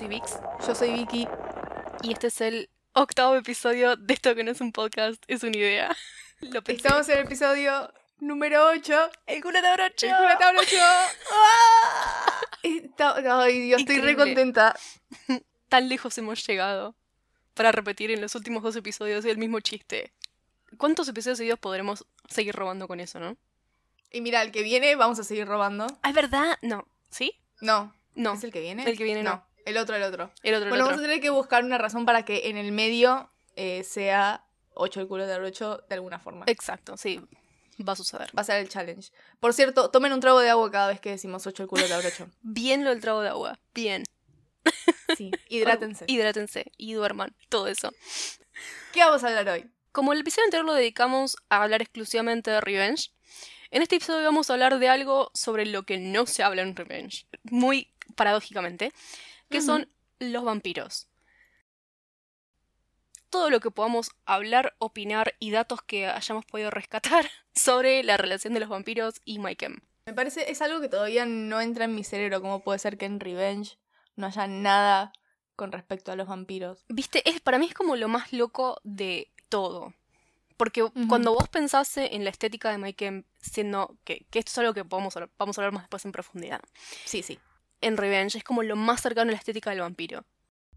soy Vix Yo soy Vicky. y este es el octavo episodio de esto que no es un podcast, es una idea. Lo pensé. Estamos en el episodio número 8. El culo de brocho. El Culatao 8. Está- Ay, Dios, estoy re contenta. Tan lejos hemos llegado para repetir en los últimos dos episodios el mismo chiste. ¿Cuántos episodios seguidos podremos seguir robando con eso, no? Y mira, el que viene vamos a seguir robando. Ah, ¿es verdad? No. ¿Sí? No. No. ¿Es el que viene? El que viene no. El otro, el otro. El otro, el bueno, otro. vamos a tener que buscar una razón para que en el medio eh, sea 8 el culo de 8 de alguna forma. Exacto, sí. Va a suceder. Va a ser el challenge. Por cierto, tomen un trago de agua cada vez que decimos 8 el culo de 8. Bien lo del trago de agua. Bien. Sí, hidrátense. Hidrátense y duerman. Todo eso. ¿Qué vamos a hablar hoy? Como el episodio anterior lo dedicamos a hablar exclusivamente de Revenge, en este episodio vamos a hablar de algo sobre lo que no se habla en Revenge, muy paradójicamente, que son los vampiros. Todo lo que podamos hablar, opinar y datos que hayamos podido rescatar sobre la relación de los vampiros y Maiken. Me parece, es algo que todavía no entra en mi cerebro. ¿Cómo puede ser que en Revenge no haya nada con respecto a los vampiros? Viste, es, para mí es como lo más loco de todo. Porque cuando vos pensase en la estética de Maiken, siendo que, que esto es algo que podemos hablar- vamos a hablar más después en profundidad. Sí, sí. En Revenge es como lo más cercano a la estética del vampiro.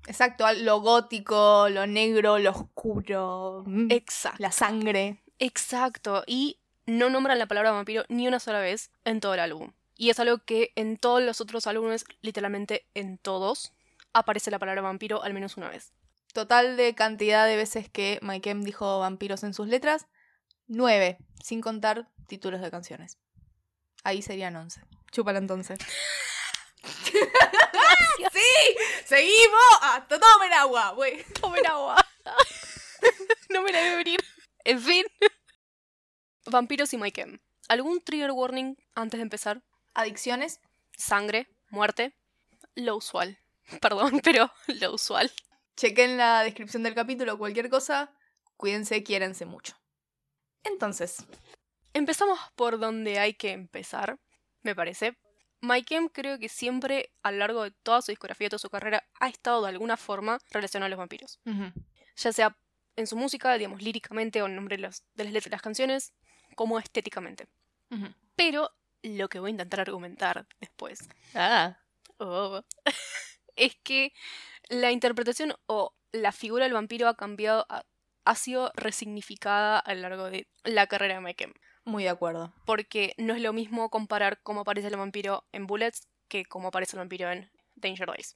Exacto, lo gótico, lo negro, lo oscuro, mm, Exacto. la sangre. Exacto. Y no nombran la palabra vampiro ni una sola vez en todo el álbum. Y es algo que en todos los otros álbumes, literalmente en todos, aparece la palabra vampiro al menos una vez. Total de cantidad de veces que Maikem dijo vampiros en sus letras, nueve, sin contar títulos de canciones. Ahí serían once. Chúpala entonces. ¡Sí! ¡Seguimos! ¡Hasta tomen agua! güey. Tomen agua. no me la debe venir. En fin. Vampiros y Maiken. ¿Algún trigger warning antes de empezar? Adicciones. Sangre, muerte. Lo usual. Perdón, pero lo usual. Chequen la descripción del capítulo, cualquier cosa. Cuídense, quiérense mucho. Entonces, Empezamos por donde hay que empezar, me parece. Maikem creo que siempre, a lo largo de toda su discografía, toda su carrera, ha estado de alguna forma relacionado a los vampiros. Ya sea en su música, digamos, líricamente o en nombre de, los- de las letras de las canciones, como estéticamente. Pero lo que voy a intentar argumentar después Ah. oh, es que la interpretación o la figura del vampiro ha cambiado, ha, ha sido resignificada a lo largo de la carrera de Maikem. Muy de acuerdo. porque no es lo mismo comparar cómo aparece el vampiro en Bullets que cómo aparece el vampiro en Danger Days.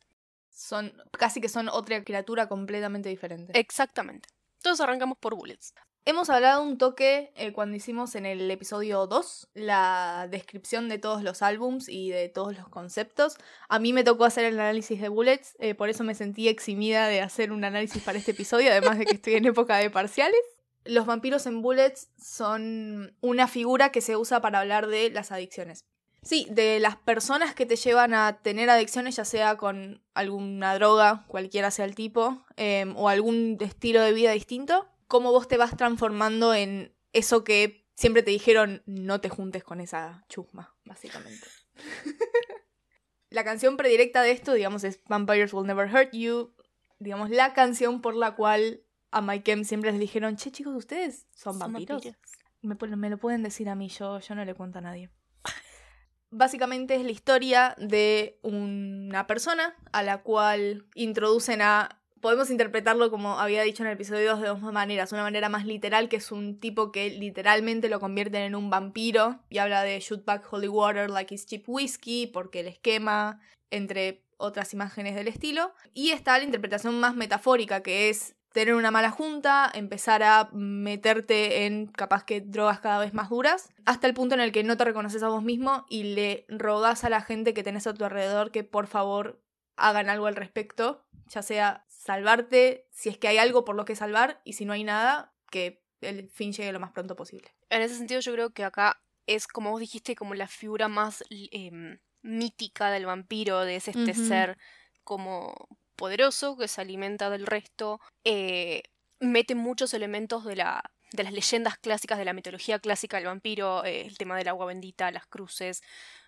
Son, casi que son otra criatura completamente diferente. Exactamente. Entonces arrancamos por Bullets. Hemos hablado un toque eh, cuando hicimos en el episodio 2 la descripción de todos los álbums y de todos los conceptos. A mí me tocó hacer el análisis de Bullets, eh, por eso me sentí eximida de hacer un análisis para este episodio, además de que estoy en época de parciales. Los vampiros en Bullets son una figura que se usa para hablar de las adicciones. Sí, de las personas que te llevan a tener adicciones, ya sea con alguna droga, cualquiera sea el tipo, em, o algún estilo de vida distinto, cómo vos te vas transformando en eso que siempre te dijeron no te juntes con esa chusma, básicamente. la canción predirecta de esto, digamos, es Vampires Will Never Hurt You, digamos, la canción por la cual a Maikem siempre les dijeron, che chicos, ¿ustedes son vampiros? Me, me lo pueden decir a mí, yo, yo no le cuento a nadie. Básicamente es la historia de una persona a la cual introducen a... Podemos interpretarlo como había dicho en el episodio 2 de dos maneras. Una manera más literal, que es un tipo que literalmente lo convierten en un vampiro y habla de shoot back holy water like it's cheap whiskey porque el esquema, entre otras imágenes del estilo. Y está la interpretación más metafórica, que es tener una mala junta, empezar a meterte en capaz que drogas cada vez más duras, hasta el punto en el que no te reconoces a vos mismo y le rogás a la gente que tenés a tu alrededor que por favor hagan algo al respecto, ya sea salvarte si es que hay algo por lo que salvar y si no hay nada, que el fin llegue lo más pronto posible. En ese sentido yo creo que acá es, como vos dijiste, como la figura más em, mítica del vampiro, de ese este ser como poderoso que se alimenta del resto. eh, mete muchos elementos de la de las leyendas clásicas de la mitología clásica del vampiro, eh, el tema del agua bendita, las cruces,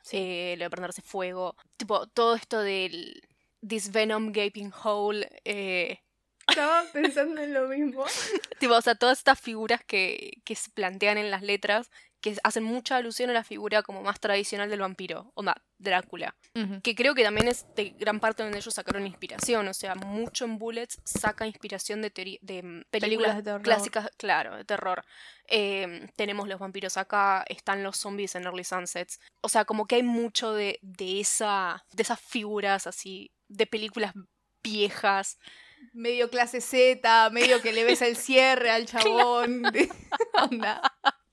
Sí. eh, lo de prenderse fuego, tipo todo esto del this venom gaping hole. Estaba pensando en lo mismo. tipo, o sea, todas estas figuras que, que se plantean en las letras que hacen mucha alusión a la figura como más tradicional del vampiro, o Drácula. Que creo que también es de gran parte donde ellos sacaron inspiración, o sea, mucho en Bullets saca inspiración de, de mm, películas, clásicas, claro, de terror. Em, tenemos los vampiros acá, están los zombies en Early Sunsets. O sea, como que hay mucho de, de, esa, de esas figuras así, de películas viejas medio clase Z, medio que le ves el cierre al chabón. Onda.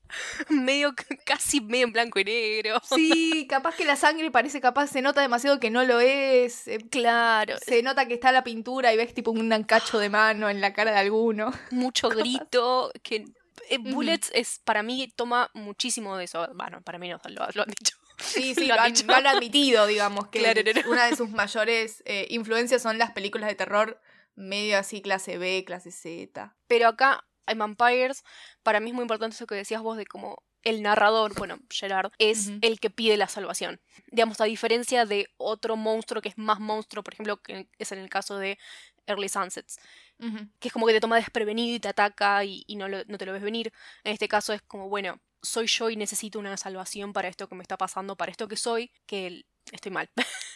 medio casi medio en blanco y negro. Sí, capaz que la sangre parece capaz, se nota demasiado que no lo es. Eh, claro. Se nota que está la pintura y ves tipo un cacho de mano en la cara de alguno. Mucho grito, que eh, Bullets es para mí toma muchísimo de eso. Bueno, para mí no lo, han dicho. Sí, sí, lo, han, admitido, digamos, que una de sus mayores eh, influencias son las películas de terror medio así clase B, clase Z. Pero acá hay Vampires, para mí es muy importante eso que decías vos de cómo el narrador, bueno, Gerard, es el que pide la salvación. Digamos, a diferencia de otro monstruo que es más monstruo, por ejemplo, que es en el caso de Early Sunsets, que es como que te toma desprevenido y te ataca y, no, no te lo ves venir. En este caso es como, bueno, soy yo y necesito una salvación para esto que me está pasando, para esto que soy, que estoy mal,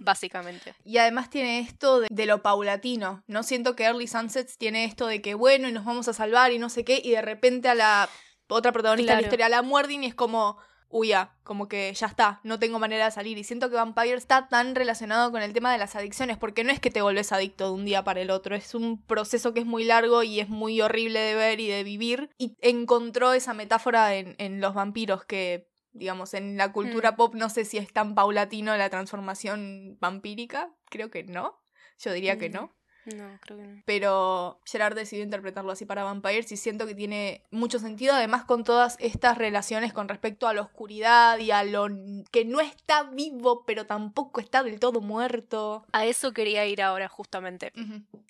básicamente. Y además tiene esto de, lo paulatino, ¿no? Siento que Early Sunsets tiene esto de que, bueno, y nos vamos a salvar y no sé qué, y de repente a la otra protagonista de la historia la muerden y es como, uy, ya, como que ya está, no tengo manera de salir. Y siento que Vampire está tan relacionado con el tema de las adicciones, porque no es que te volvés adicto de un día para el otro, es un proceso que es muy largo y es muy horrible de ver y de vivir. Y encontró esa metáfora en, en los vampiros que digamos, en la cultura mm. pop no sé si es tan paulatino la transformación vampírica, creo que no, yo diría que no. No, creo que no. Pero Gerard decidió interpretarlo así para Vampires y siento que tiene mucho sentido, además con todas estas relaciones con respecto a la oscuridad y a lo que no está vivo, pero tampoco está del todo muerto. A eso quería ir ahora, justamente.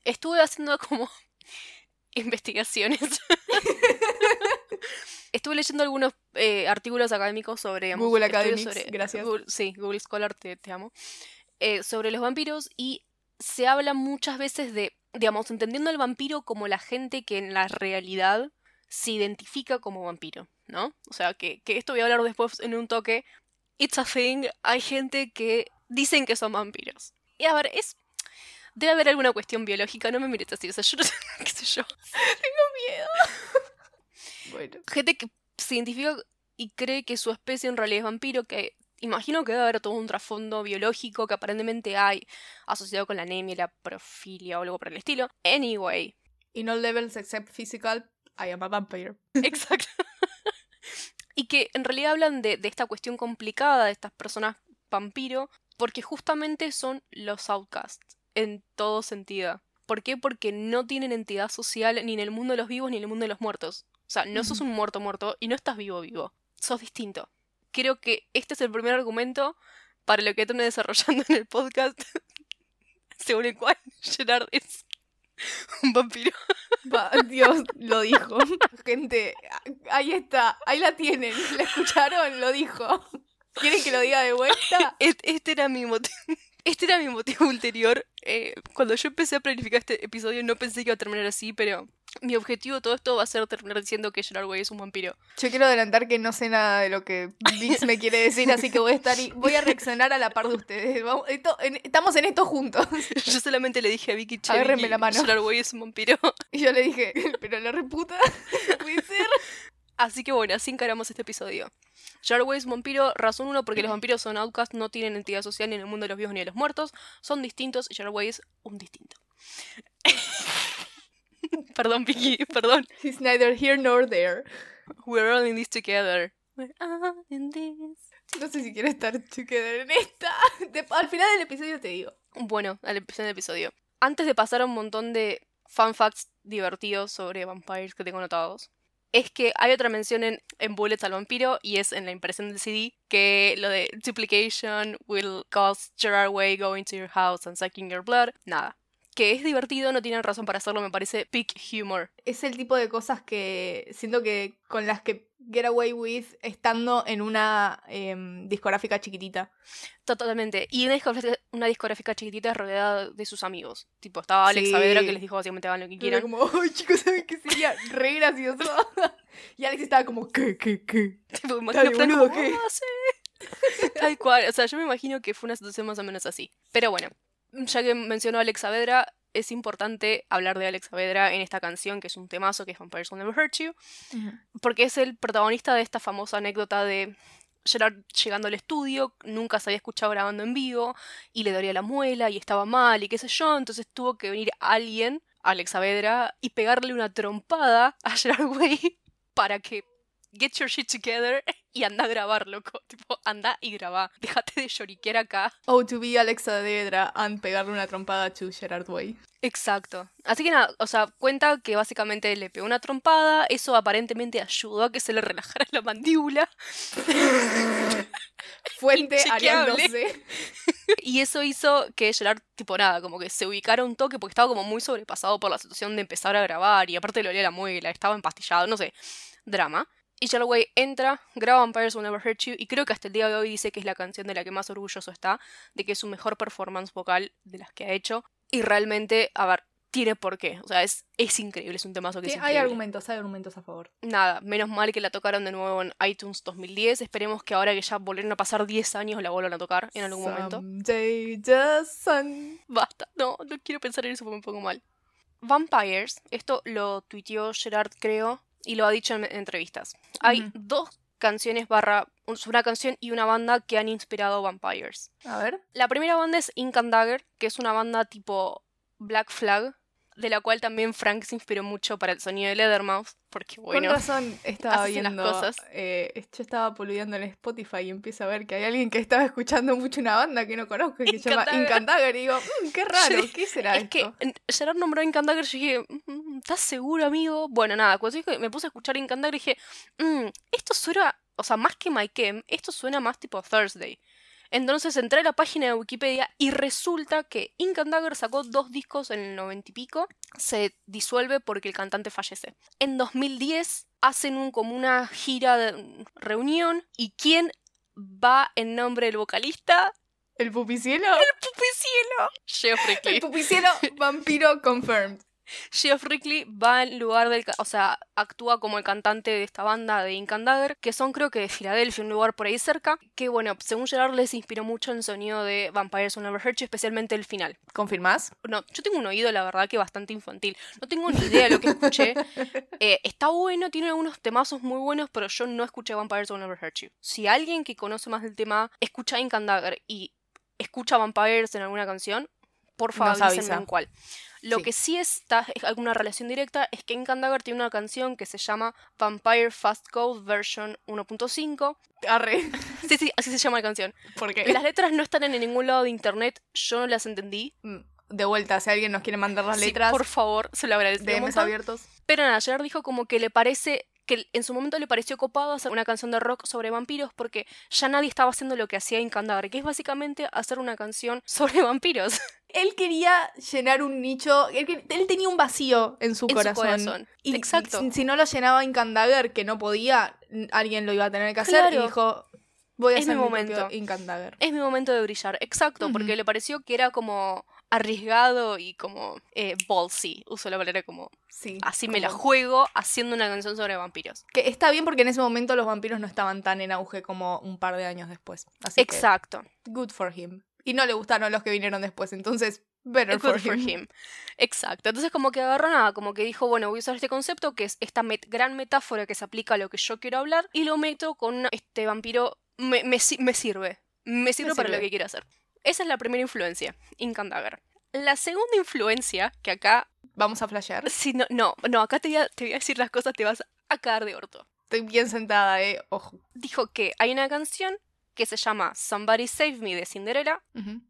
Estuve haciendo como investigaciones. Estuve leyendo algunos eh, artículos académicos sobre... Google Academics, gracias. sí, Google Scholar, te, amo. Eh, sobre los vampiros y se habla muchas veces de, digamos, entendiendo al vampiro como la gente que en la realidad se identifica como vampiro, ¿no? O sea, que, que esto voy a hablar después en un toque. It's a thing, hay gente que dicen que son vampiros. Y a ver, es Debe haber alguna cuestión biológica, no me mires así, o sea, yo no sé, qué sé yo. Tengo miedo. bueno. Gente que se identifica y cree que su especie en realidad es vampiro, que imagino que debe haber todo un trasfondo biológico que aparentemente hay asociado con la anemia, la profilia o algo por el estilo. Anyway. In all levels except physical, I am a vampire. Exacto. y que en realidad hablan de, de esta cuestión complicada de estas personas vampiro, porque justamente son los outcasts en todo sentido. ¿Por qué? Porque no tienen entidad social ni en el mundo de los vivos ni en el mundo de los muertos. O sea, no sos un muerto muerto y no estás vivo vivo. Sos distinto. Creo que este es el primer argumento para lo que estoy desarrollando en el podcast, según el cual Gerard es un vampiro. Dios, lo dijo. Gente, ahí está, ahí la tienen. ¿La escucharon? Lo dijo. ¿Quieren que lo diga de vuelta? Este era mi motivo. Este era mi motivo ulterior. Eh, cuando yo empecé a planificar este episodio no pensé que iba a terminar así, pero mi objetivo de todo esto va a ser terminar diciendo que Gerard Way es un vampiro. Yo quiero adelantar que no sé nada de lo que Vince me quiere decir, así que voy a estar y voy a reaccionar a la par de ustedes. estamos en esto juntos. Yo solamente le dije a Vicky, che, Agárrenme la mano. Gerard Way es un vampiro. Y yo le dije, pero la reputa, puede ser. Así que bueno, así encaramos este episodio. Jarway es vampiro, razón uno, porque los vampiros son outcasts, no tienen entidad social ni en el mundo de los vivos ni de los muertos, son distintos, Jarway es un distinto. perdón, Vicky, perdón. He's neither here nor there. We're all in this together. We're all in this. No sé si quiero estar together en esta. al final del episodio te digo. Bueno, al final del episodio. Antes de pasar a un montón de fun facts divertidos sobre vampires que tengo anotados es que hay otra mención en, en, Bullets al vampiro y es en la impresión del CD que lo de duplication will cause Gerard Way going to your house and sucking your blood. Nada. Que es divertido, no tienen razón para hacerlo, me parece peak humor. Es el tipo de cosas que siento que con las que get away with estando en una em, discográfica chiquitita. Totalmente. Y una discográfica, chiquitita rodeada de sus amigos. Tipo, estaba Alex Saavedra que les dijo básicamente hagan lo que quieran. como, ay chicos, ¿saben qué sería? Re gracioso. y Alex estaba como, ¿qué, qué, qué? Tipo, imagino boludo, ¿qué? Tal cual. O sea, yo me imagino que fue una situación más o menos así. Pero bueno, ya que mencionó a Alex Saavedra, es importante hablar de Alex Saavedra en esta canción, que es un temazo, que es Vampires Will Never Hurt You, porque es el protagonista de esta famosa anécdota de Gerard llegando al estudio, nunca se había escuchado grabando en vivo, y le dolía la muela, y estaba mal, y qué sé yo, entonces tuvo que venir alguien, Alex Saavedra, y pegarle una trompada a Gerard Way para que get your shit together y anda a grabar, loco. Tipo, anda y graba. Déjate de lloriquear acá. Oh, to be Alexa Dedra and pegarle una trompada a Gerard Way. Exacto. Así que nada, o sea, cuenta que básicamente le pegó una trompada, eso aparentemente ayudó a que se le relajara la mandíbula. Fuente ariándose. y eso hizo que Gerard, tipo nada, como que se ubicara un toque porque estaba como muy sobrepasado por la situación de empezar a grabar y aparte le olía la muela, estaba empastillado, no sé, drama. Y Way entra, graba Vampires Will Never Hurt You y creo que hasta el día de hoy dice que es la canción de la que más orgulloso está, de que es su mejor performance vocal de las que ha hecho. Y realmente, a ver, tiene por qué. O sea, es, es increíble, es un temazo que sí, Hay argumentos, hay argumentos a favor. Nada, menos mal que la tocaron de nuevo en iTunes 2010. Esperemos que ahora que ya volvieron a pasar 10 años la vuelvan a tocar en algún momento. Basta, no, no quiero pensar en eso porque me pongo mal. Vampires, esto lo tuiteó Gerard, creo, y lo ha dicho en, entrevistas. Hay dos canciones barra una canción y una banda que han inspirado Vampires. A ver. La primera banda es Ink and Dagger, que es una banda tipo Black Flag, de la cual también Frank se inspiró mucho para el sonido de Leathermouth, porque bueno. Con razón estaba viendo. cosas. Eh, yo estaba poludeando en Spotify y empiezo a ver que hay alguien que estaba escuchando mucho una banda que no conozco que se llama Incandager y digo, mm, qué raro, ¿qué será es que Gerard nombró Incandager y dije, mm, ¿estás seguro, amigo? Bueno, nada, cuando me puse a escuchar Incandager y dije, mm, esto suena, o sea, más que My Chem, esto suena más tipo Thursday. Entonces entré a la página de Wikipedia y resulta que Ink Dagger sacó dos discos en el 90 y pico. Se disuelve porque el cantante fallece. En 2010 hacen un, como una gira de reunión. ¿Y quién va en nombre del vocalista? ¿El pupicielo? ¡El pupicielo! Geoffrey El pupicielo vampiro confirmed. Geoff Rickley va en lugar del. O sea, actúa como el cantante de esta banda de Ink Dagger, que son creo que de Filadelfia, un lugar por ahí cerca. Que bueno, según Gerard les inspiró mucho el sonido de Vampires on Never Hurt especialmente el final. ¿Confirmás? No, yo tengo un oído, la verdad, que bastante infantil. No tengo ni idea de lo que escuché. Eh, está bueno, tiene algunos temazos muy buenos, pero yo no escuché Vampires on Never Hurt You. Si alguien que conoce más del tema escucha Ink Dagger y escucha Vampires en alguna canción, por favor, avísenme en cuál. Lo que sí está, es alguna relación directa, es que en Candagar tiene una canción que se llama Vampire Fast Code Version 1.5. Arre. Sí, sí, así se llama la canción. ¿Por qué? Las letras no están en ningún lado de internet, yo no las entendí. Mm, de vuelta, si alguien nos quiere mandar las letras. Por favor, se lo agradecemos. DMs abiertos. Pero nada, Gerard dijo como que le parece que en su momento le pareció copado hacer una canción de rock sobre vampiros porque ya nadie estaba haciendo lo que hacía en que es básicamente hacer una canción sobre vampiros. Él quería llenar un nicho, él, tenía un vacío en su corazón. Y Exacto. Si, no lo llenaba Incandager, que no podía, alguien lo iba a tener que hacer y dijo, voy a hacer mi momento. Incandager. Es mi momento de brillar, exacto, porque le pareció que era como arriesgado y como eh, ballsy. Uso la palabra como. Sí, así me la juego haciendo una canción sobre vampiros. Que está bien porque en ese momento los vampiros no estaban tan en auge como un par de años después. Exacto. good for him. Y no le gustaron los que vinieron después, entonces better for, him. Exacto. Entonces como que agarró nada, como que dijo, bueno, voy a usar este concepto que es esta gran metáfora que se aplica a lo que yo quiero hablar y lo meto con este vampiro. Me, me, me sirve. Me sirve para lo que quiero hacer. Esa es la primera influencia, Incandager. La segunda influencia, que acá... Vamos a flashear. Sí, no, no, no, acá te voy, a, te voy a decir las cosas, te vas a caer de orto. Estoy bien sentada, eh, ojo. Dijo que hay una canción que se llama Somebody Save Me de Cinderella,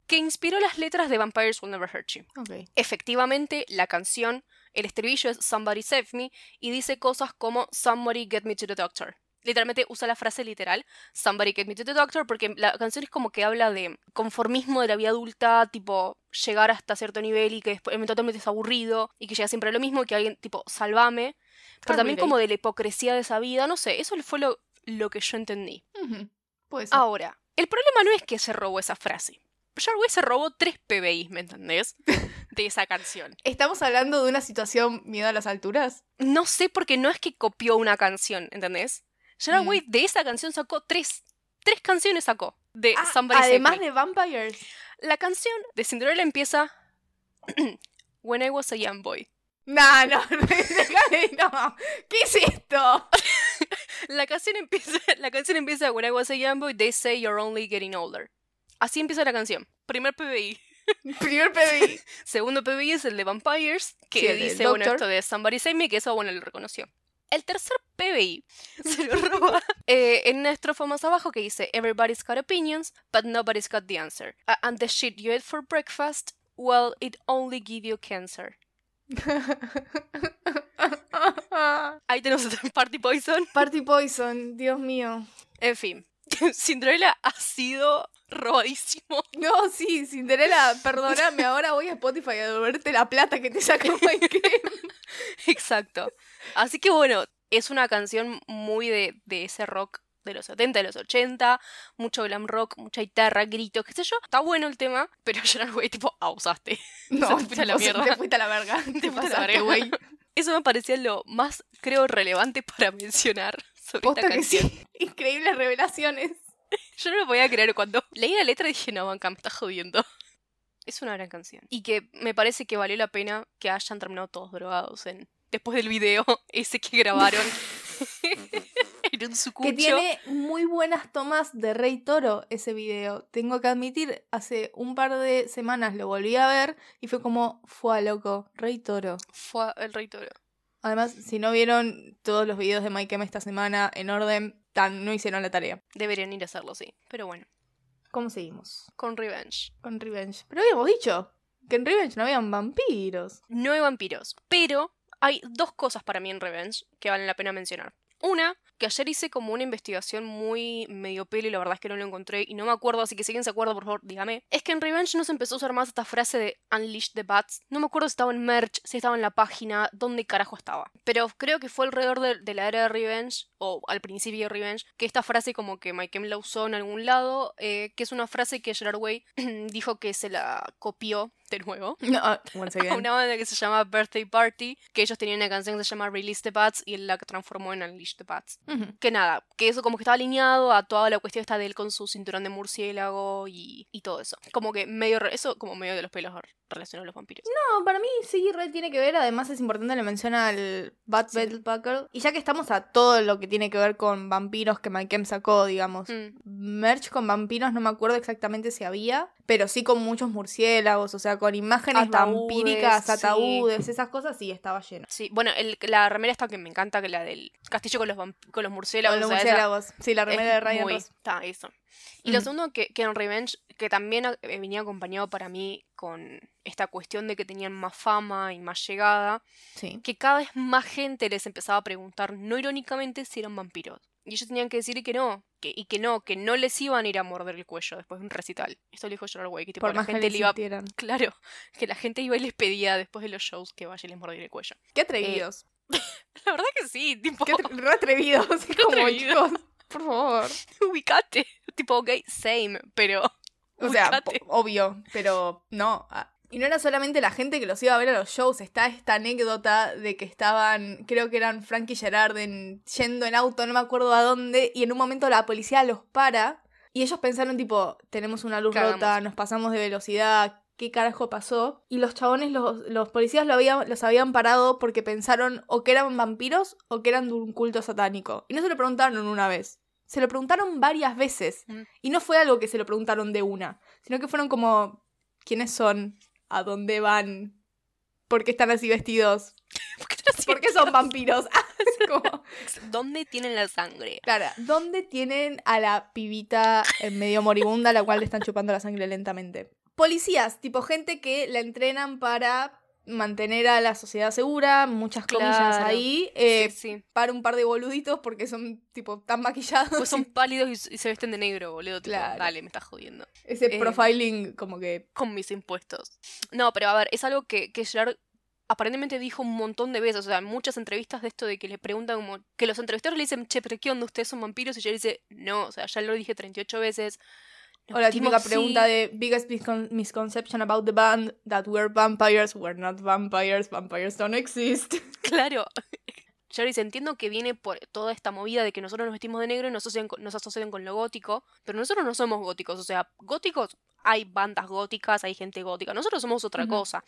que inspiró las letras de Vampires Will Never Hurt You. Efectivamente, la canción, el estribillo es Somebody Save Me y dice cosas como Somebody Get Me to the Doctor. Literalmente usa la frase literal, somebody get me to the doctor, porque la canción es como que habla de conformismo de la vida adulta, tipo llegar hasta cierto nivel y que después eventualmente es aburrido y que llega siempre a lo mismo, que alguien tipo salvame, pero también como de la hipocresía de esa vida, no sé, eso fue lo, lo que yo entendí. Ahora, el problema no es que se robó esa frase. Jarway se robó tres PBI, ¿me entendés? De esa canción. ¿Estamos hablando de una situación miedo a las alturas? No sé porque no es que copió una canción, ¿entendés? Jarway mm. de esa canción sacó tres. Tres canciones sacó. De ah, Somebody Además de Vampires. La canción de Cinderella empieza When I was a young boy. No, no, no. ¿Qué es esto? la canción empieza, la canción empieza When I was a young boy, they say you're only getting older. Así empieza la canción. Primer PBI. Primer PBI. Segundo PBI es el de Vampires, que dice, bueno, esto de Somebody Save Me, que eso, bueno, lo reconoció. El tercer PBI se lo roba eh, en una estrofa más abajo que dice Everybody's got opinions, but nobody's got the answer. and the shit you ate for breakfast, well, it only give you cancer. Ahí tenemos Party Poison. Party Poison, Dios mío. En fin, Cinderella ha sido robadísimo. No, sí, Cinderella, perdóname, ahora voy a Spotify a devolverte la plata que te sacó Mike. Exacto. Así que bueno, es una canción muy de, ese rock de los 70, de los 80, mucho glam rock, mucha guitarra, gritos, qué sé yo. Está bueno el tema, pero yo no güey, tipo, abusaste. No, te fuiste a la mierda. Te fuiste a la verga. Te fuiste a la verga, güey. Eso me parecía lo más, creo, relevante para mencionar sobre esta canción. Increíbles revelaciones. Yo no lo podía creer. Cuando leí la letra dije, no, Banca, me está jodiendo. Es una gran canción. Y que me parece que valió la pena que hayan terminado todos drogados en después del video ese que grabaron. en un sucucho. Que tiene muy buenas tomas de Rey Toro ese video. Tengo que admitir, hace un par de semanas lo volví a ver y fue como, fue loco, Rey Toro. Fue el Rey Toro. Además, si no vieron todos los videos de Mike M esta semana en orden, tan, no hicieron la tarea. Deberían ir a hacerlo, sí. Pero bueno. ¿Cómo seguimos? Con Revenge. Con Revenge. Pero habíamos dicho que en Revenge no habían vampiros. No hay vampiros. Pero hay dos cosas para mí en Revenge que valen la pena mencionar. Una, que ayer hice como una investigación muy medio pelo y la verdad es que no lo encontré y no me acuerdo, así que si alguien se acuerda, por favor, dígame. Es que en Revenge no se empezó a usar más esta frase de Unleash the Bats. No me acuerdo si estaba en merch, si estaba en la página, dónde carajo estaba. Pero creo que fue alrededor de, la era de Revenge, o al principio de Revenge, que esta frase como que Mike la usó en algún lado, eh, que es una frase que Gerard Way dijo que se la copió de nuevo. a una banda que se llama Birthday Party, que ellos tenían una canción que se llama Release the Bats y él la transformó en Unleash the Bats. Que nada, que eso como que estaba alineado a toda la cuestión esta de él con su cinturón de murciélago y, y todo eso. Como que medio, eso como medio de los pelos relacionados a los vampiros. No, para mí sí, re tiene que ver. Además es importante, le menciona al Bat sí. Y ya que estamos a todo lo que tiene que ver con vampiros que Mike sacó, digamos. Mm. Merch con vampiros, no me acuerdo exactamente si había, pero sí con muchos murciélagos, o sea, con imágenes vampíricas, ataúdes, esas cosas, sí, estaba lleno. Sí, bueno, el, la remera esta que me encanta, que la del castillo con los, con los murciélagos. Con los murciélagos, sí, la remera de Ryan Está, eso. Y lo segundo, que, que en Revenge, que también eh, venía acompañado para mí con esta cuestión de que tenían más fama y más llegada, que cada vez más gente les empezaba a preguntar, no irónicamente, si eran vampiros. Y ellos tenían que decir que no, que, y que no, que no les iban a ir a morder el cuello después de un recital. Esto lo dijo Gerard Way, que tipo, la gente le iba. Claro, que la gente iba y les pedía después de los shows que vaya y les mordiera el cuello. Qué atrevidos. la verdad que sí, tipo. Qué atrevidos. como, por favor. Ubicate. Tipo, ok, same, pero. O sea, obvio, pero no. Ah, y no era solamente la gente que los iba a ver a los shows, está esta anécdota de que estaban, creo que eran Frankie Gerard yendo en auto, no me acuerdo a dónde, y en un momento la policía los para y ellos pensaron tipo, tenemos una luz rota, nos pasamos de velocidad, ¿qué carajo pasó? Y los chabones, los, los policías lo habían, los habían parado porque pensaron o que eran vampiros o que eran de un culto satánico. Y no se lo preguntaron una vez. Se lo preguntaron varias veces. Mm. Y no fue algo que se lo preguntaron de una, sino que fueron como, ¿quiénes son? a dónde van, por qué están así vestidos, por qué, son vampiros. ¿Dónde tienen la sangre? Claro, ¿dónde tienen a la pibita medio moribunda a la cual le están chupando la sangre lentamente? Policías, tipo gente que la entrenan para mantener a la sociedad segura, muchas comillas ahí, eh, para un par de boluditos porque son tipo tan maquillados. Pues son pálidos y, se visten de negro, boludo. dale, me estás jodiendo. Ese eh, profiling como que... Con mis impuestos. No, pero a ver, es algo que, que Gerard aparentemente dijo un montón de veces, o sea, en muchas entrevistas de esto de que le preguntan como, que los entrevistadores le dicen, che, pero ¿qué onda? ¿Ustedes son vampiros? Y ella dice, no, o sea, ya lo dije 38 veces. O la típica pregunta de biggest misconception about the band, that we're vampires, we're not vampires, vampires don't exist. Claro. Dice, entiendo que viene por toda esta movida de que nosotros nos vestimos de negro y nos asocian, nos asocian con lo gótico, pero nosotros no somos góticos, o sea, góticos hay bandas góticas, hay gente gótica, nosotros somos otra cosa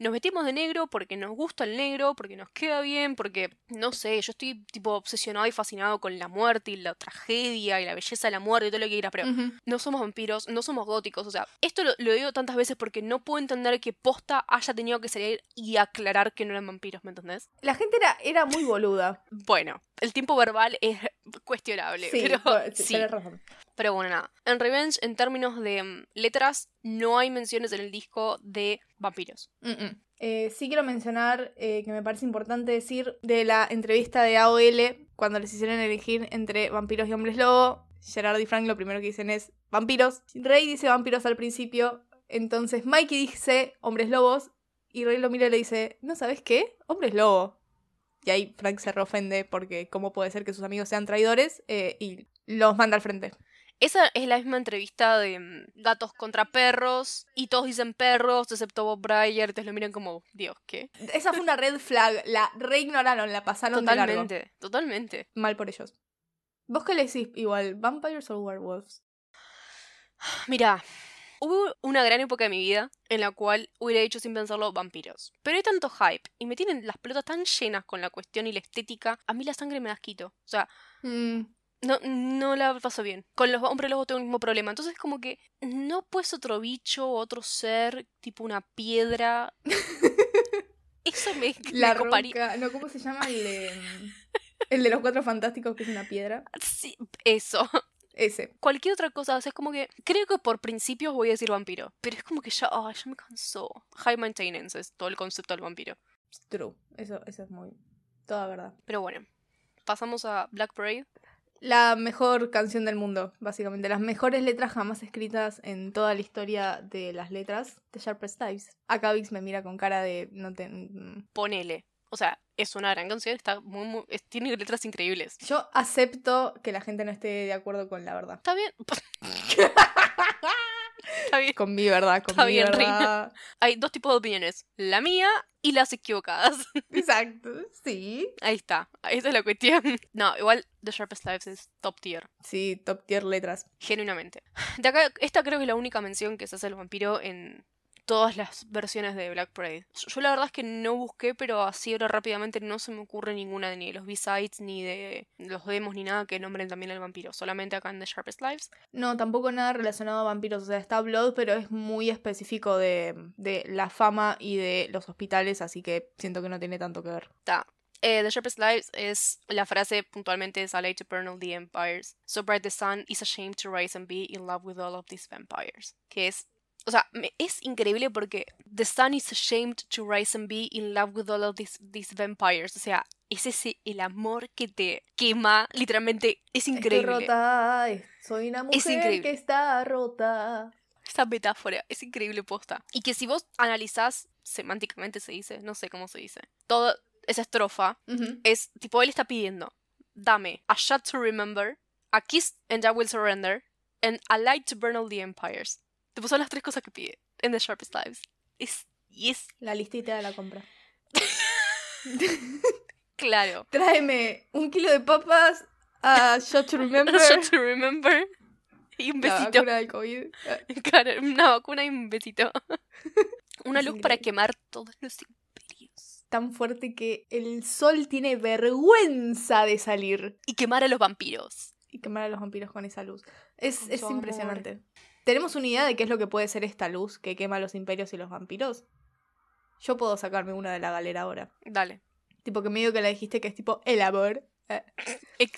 nos vestimos de negro porque nos gusta el negro, porque nos queda bien, porque, no sé, yo estoy tipo obsesionado y fascinado con la muerte y la tragedia y la belleza de la muerte y todo lo que quieras, pero no somos vampiros, no somos góticos, o sea, esto lo, digo tantas veces porque no puedo entender que Posta haya tenido que salir y aclarar que no eran vampiros, ¿me entendés? La gente era, era muy boluda. bueno, el tiempo verbal es cuestionable, sí, pero sí. Razón. Pero bueno, nada. En Revenge, en términos de mm, letras, no hay menciones en el disco de vampiros. Eh, sí quiero mencionar eh, que me parece importante decir de la entrevista de AOL cuando les hicieron elegir entre vampiros y hombres lobo. Gerard y Frank lo primero que dicen es vampiros. Rey dice vampiros al principio. Entonces Mikey dice hombres lobos. Y Rey lo mira y le dice, ¿no sabes qué? Hombres lobo. Y ahí Frank se reofende porque cómo puede ser que sus amigos sean traidores eh, y los manda al frente. Esa es la misma entrevista de mm, gatos contra perros y todos dicen perros, excepto Bob Breyer, te lo miran como, Dios, ¿qué? Esa fue una red flag, la reignoraron, la pasaron totalmente, de largo. Totalmente, Mal por ellos. ¿Vos qué le decís igual, vampires o werewolves? Mira, hubo una gran época de mi vida en la cual hubiera dicho sin pensarlo vampiros. Pero hay tanto hype y me tienen las pelotas tan llenas con la cuestión y la estética, a mí la sangre me da quito. O sea, mm no, no la paso bien. Con los hombres lobos tengo el mismo problema. Entonces, como que no pues otro bicho, otro ser, tipo una piedra. Eso me, la roca. No, ¿cómo se llama el de, el de los cuatro fantásticos que es una piedra? Sí, eso. Ese. Cualquier otra cosa, o sea, es como que creo que por principios voy a decir vampiro, pero es como que ya, oh, ya me cansó. High maintenance es todo el concepto del vampiro. True, eso, eso es muy toda verdad. Pero bueno, pasamos a Black Parade la mejor canción del mundo, básicamente. Las mejores letras jamás escritas en toda la historia de las letras de Sharpest Times. Acá Vix me mira con cara de no te... Mm. Ponele. O sea, es una gran canción, está muy, tiene letras increíbles. Yo acepto que la gente no esté de acuerdo con la verdad. Está bien. Está bien. Con mi verdad, con mi verdad. Hay dos tipos de opiniones. La mía y las equivocadas. Exacto, sí. Ahí está. Esa es la cuestión. No, igual The Sharpest Lives es top tier. Sí, top tier letras. Genuinamente. De acá, esta creo que es la única mención que se hace el vampiro en todas las versiones de Black Parade. Yo la verdad es que no busqué, pero así ahora rápidamente no se me ocurre ninguna de ni de los B-sides, ni de los demos, ni nada que nombren también al vampiro. Solamente acá en The Sharpest Lives. No, tampoco nada relacionado a vampiros. O sea, está Blood, pero es muy específico de, de la fama y de los hospitales, así que siento que no tiene tanto que ver. Está. Eh, the Sharpest Lives es la frase puntualmente es I to burn all the empires. So bright the sun is ashamed to rise and be in love with all of these vampires. Que es o sea, es increíble porque The Sun is ashamed to rise and be in love with all of these, these vampires. O sea, es ese el amor que te quema, literalmente, es increíble. Estoy rota, soy una mujer que está rota. Esa metáfora es increíble posta. Y que si vos analizás, semánticamente se dice, no sé cómo se dice, toda esa estrofa es tipo, él está pidiendo, dame a shot to remember, a kiss and I will surrender, and a light to burn all the empires. Tipo, son las tres cosas que pide en The Sharpest Lives. Es, y es... La listita de la compra. claro. Tráeme un kilo de papas a Shot to Remember. Shot to Remember. Y un besito. Una vacuna del COVID. Claro, una vacuna y un besito. Una luz para quemar todos los imperios. Tan fuerte que el sol tiene vergüenza de salir. Y quemar a los vampiros. Y quemar a los vampiros con esa luz. Es, es impresionante. ¿Tenemos una idea de qué es lo que puede ser esta luz que quema los imperios y los vampiros? Yo puedo sacarme una de la galera ahora. Dale. Tipo que medio que la dijiste que es tipo el amor. Eh.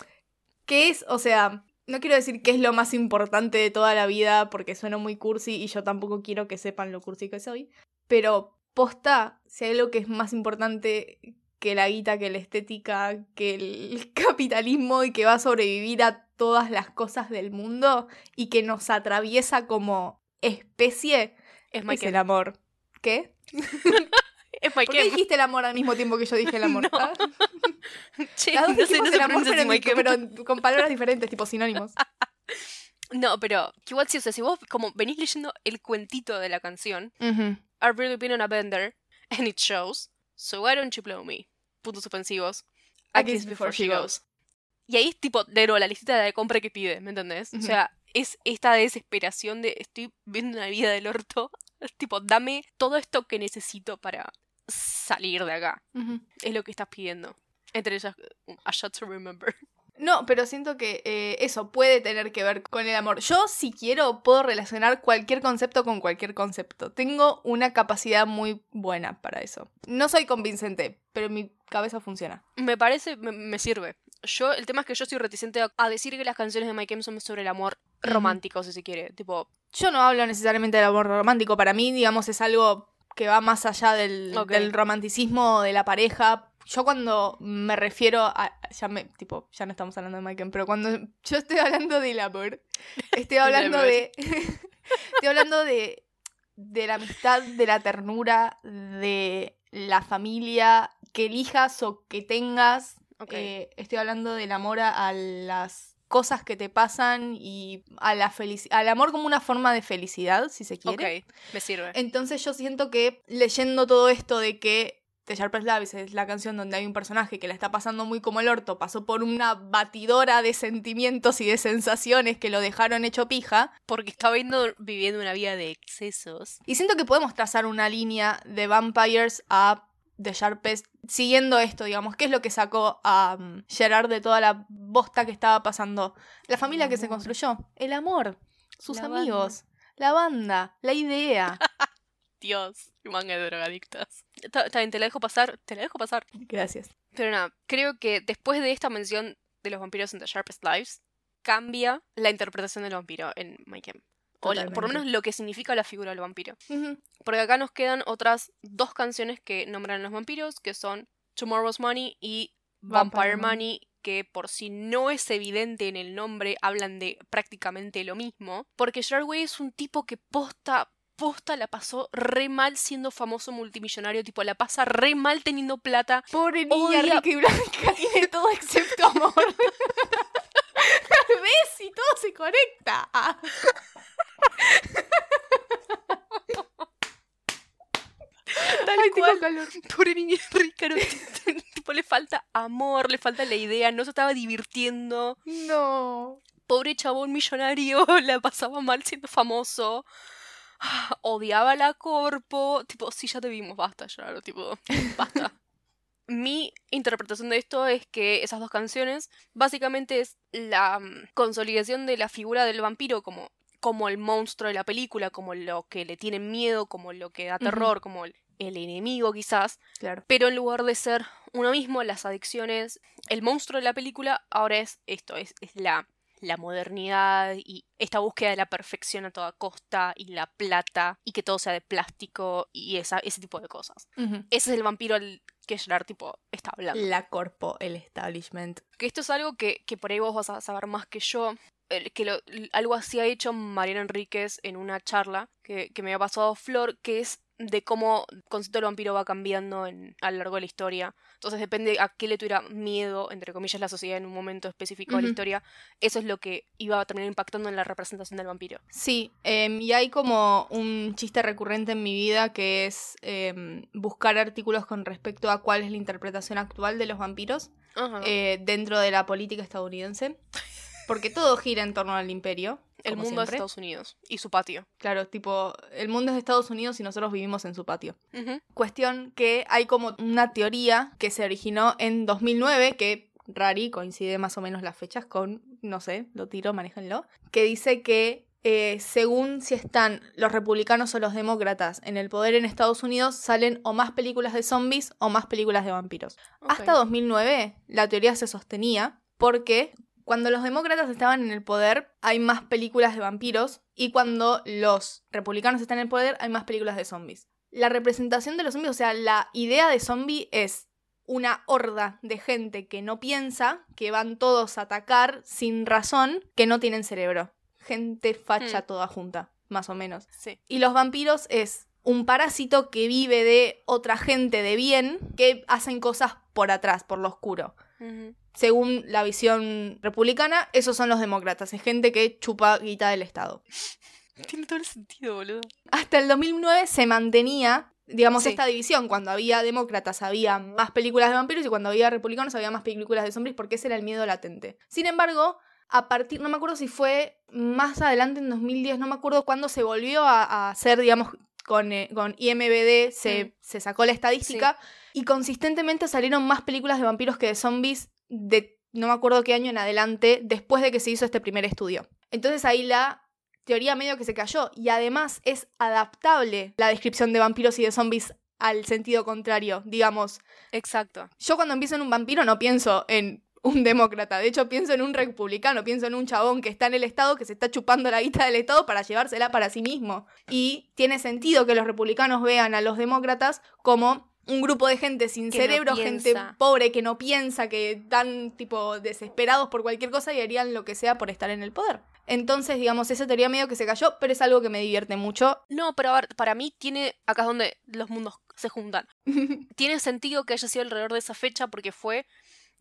¿Qué es? O sea, no quiero decir que es lo más importante de toda la vida porque suena muy cursi y yo tampoco quiero que sepan lo cursi que soy. Pero posta, si hay algo que es más importante que la guita, que la estética, que el capitalismo y que va a sobrevivir a todas las cosas del mundo y que nos atraviesa como especie, es, es el amor. ¿Qué? es ¿Por qué dijiste el amor al mismo tiempo que yo dije el amor? No. ¿Ah? Las dos el amor, pero, con palabras diferentes, tipo sinónimos. No, pero igual si, o sea, si vos como venís leyendo el cuentito de la canción, I've really been on a bender, and it shows, so why don't you blow me? Puntos ofensivos. A kiss before she goes. Y ahí es tipo, de nuevo, la lista de compra que pide, ¿me entendés? O sea, es esta desesperación de estoy viendo una vida del orto. Es tipo, dame todo esto que necesito para salir de acá. Es lo que estás pidiendo. Entre ellas, a shot to remember. No, pero siento que eh, eso puede tener que ver con el amor. Yo, si quiero, puedo relacionar cualquier concepto con cualquier concepto. Tengo una capacidad muy buena para eso. No soy convincente, pero mi cabeza funciona. Me parece, me, sirve. Yo, el tema es que yo soy reticente a, decir que las canciones de Mike M son sobre el amor romántico, si se quiere. Tipo. Yo no hablo necesariamente del amor romántico. Para mí, digamos, es algo que va más allá del, del romanticismo de la pareja yo cuando me refiero a. Ya me. Tipo, ya no estamos hablando de Michael, pero cuando yo estoy hablando del amor, estoy hablando de. estoy hablando de. de la amistad, de la ternura, de la familia que elijas o que tengas. Eh, estoy hablando del amor a, las cosas que te pasan y a la al amor como una forma de felicidad, si se quiere. Ok, me sirve. Entonces yo siento que leyendo todo esto de que The Sharpest Love es la canción donde hay un personaje que la está pasando muy como el orto, pasó por una batidora de sentimientos y de sensaciones que lo dejaron hecho pija. Porque estaba viviendo una vida de excesos. Y siento que podemos trazar una línea de Vampires a The Sharpest siguiendo esto, digamos. ¿Qué es lo que sacó a um, Gerard de toda la bosta que estaba pasando? La familia que se construyó, el amor, sus amigos, la banda, la idea. Dios, manga de drogadictas. Está, bien, te la dejo pasar, te la dejo pasar. Gracias. Pero nada, creo que después de esta mención de los vampiros en The Sharpest Lives, cambia la interpretación del vampiro en My O por lo menos lo que significa la figura del vampiro. Porque acá nos quedan otras dos canciones que nombran a los vampiros, que son Tomorrow's Money y Vampire, Money, que por si no es evidente en el nombre, hablan de prácticamente lo mismo. Porque Gerard Way es un tipo que posta posta la pasó re mal siendo famoso multimillonario, tipo, la pasa re mal teniendo plata. Pobre niña rica y blanca, tiene todo excepto amor. ¿Ves? Y todo se conecta. Tal Ay, cual. Calor. Pobre niña rica, tipo, le falta amor, le falta la idea, no se estaba divirtiendo. No. Pobre chabón millonario, la pasaba mal siendo famoso. odiaba la corpo. Tipo, sí, ya te vimos, basta, ya, tipo, basta. Mi interpretación de esto es que esas dos canciones básicamente es la mm, consolidación de la figura del vampiro como, como el monstruo de la película, como lo que le tiene miedo, como lo que da terror, como el, enemigo quizás. Claro. Pero en lugar de ser uno mismo, las adicciones, el monstruo de la película ahora es esto, es, es la la modernidad y esta búsqueda de la perfección a toda costa y la plata y que todo sea de plástico y esa, ese tipo de cosas. Ese es el vampiro al que Gerard tipo está hablando. La corpo, el establishment. Que esto es algo que, que por ahí vos vas a saber más que yo. Que algo así ha hecho Mariana Enríquez en una charla que, que me había pasado Flor, que es de cómo el concepto del vampiro va cambiando en, a lo largo de la historia. Entonces depende a qué le tuviera miedo, entre comillas, la sociedad en un momento específico de la historia. Eso es lo que iba a terminar impactando en la representación del vampiro. Sí, em, y hay como un chiste recurrente en mi vida que es em, buscar artículos con respecto a cuál es la interpretación actual de los vampiros eh, dentro de la política estadounidense. Porque todo gira en torno al imperio. El mundo de Estados Unidos y su patio. Claro, tipo, el mundo es de Estados Unidos y nosotros vivimos en su patio. Cuestión que hay como una teoría que se originó en 2009, que Rari coincide más o menos las fechas con, no sé, lo tiro, manéjenlo, que dice que eh, según si están los republicanos o los demócratas en el poder en Estados Unidos, salen o más películas de zombies o más películas de vampiros. Hasta 2009 la teoría se sostenía porque cuando los demócratas estaban en el poder, hay más películas de vampiros y cuando los republicanos están en el poder, hay más películas de zombies. la representación de los zombies, o sea, la idea de zombie es una horda de gente que no piensa, que van todos a atacar sin razón, que no tienen cerebro. Gente facha Hmm. toda junta, más o menos. Sí. Y los vampiros es un parásito que vive de otra gente de bien que hacen cosas por atrás, por lo oscuro. Según la visión republicana, esos son los demócratas, es gente que chupa guita del Estado. Tiene todo el sentido, boludo. Hasta el 2009 se mantenía, digamos, Sí. esta división. Cuando había demócratas había más películas de vampiros y cuando había republicanos había más películas de zombies porque ese era el miedo latente. Sin embargo, a partir, no me acuerdo si fue más adelante en 2010, no me acuerdo cuándo se volvió a, a hacer, digamos, con, eh, con IMBD se, se sacó la estadística y consistentemente salieron más películas de vampiros que de zombies de no me acuerdo qué año en adelante después de que se hizo este primer estudio. Entonces ahí la teoría medio que se cayó y además es adaptable la descripción de vampiros y de zombies al sentido contrario. Digamos, Exacto. yo cuando pienso en un vampiro no pienso en un demócrata, de hecho pienso en un republicano, pienso en un chabón que está en el Estado, que se está chupando la guita del Estado para llevársela para sí mismo. Y tiene sentido que los republicanos vean a los demócratas como un grupo de gente sin Que no cerebro, gente pobre que no piensa, que están tipo desesperados por cualquier cosa y harían lo que sea por estar en el poder. Entonces, digamos, esa teoría medio que se cayó, pero es algo que me divierte mucho. No, pero a ver, para mí tiene. Acá es donde los mundos se juntan. Tiene sentido que haya sido alrededor de esa fecha porque fue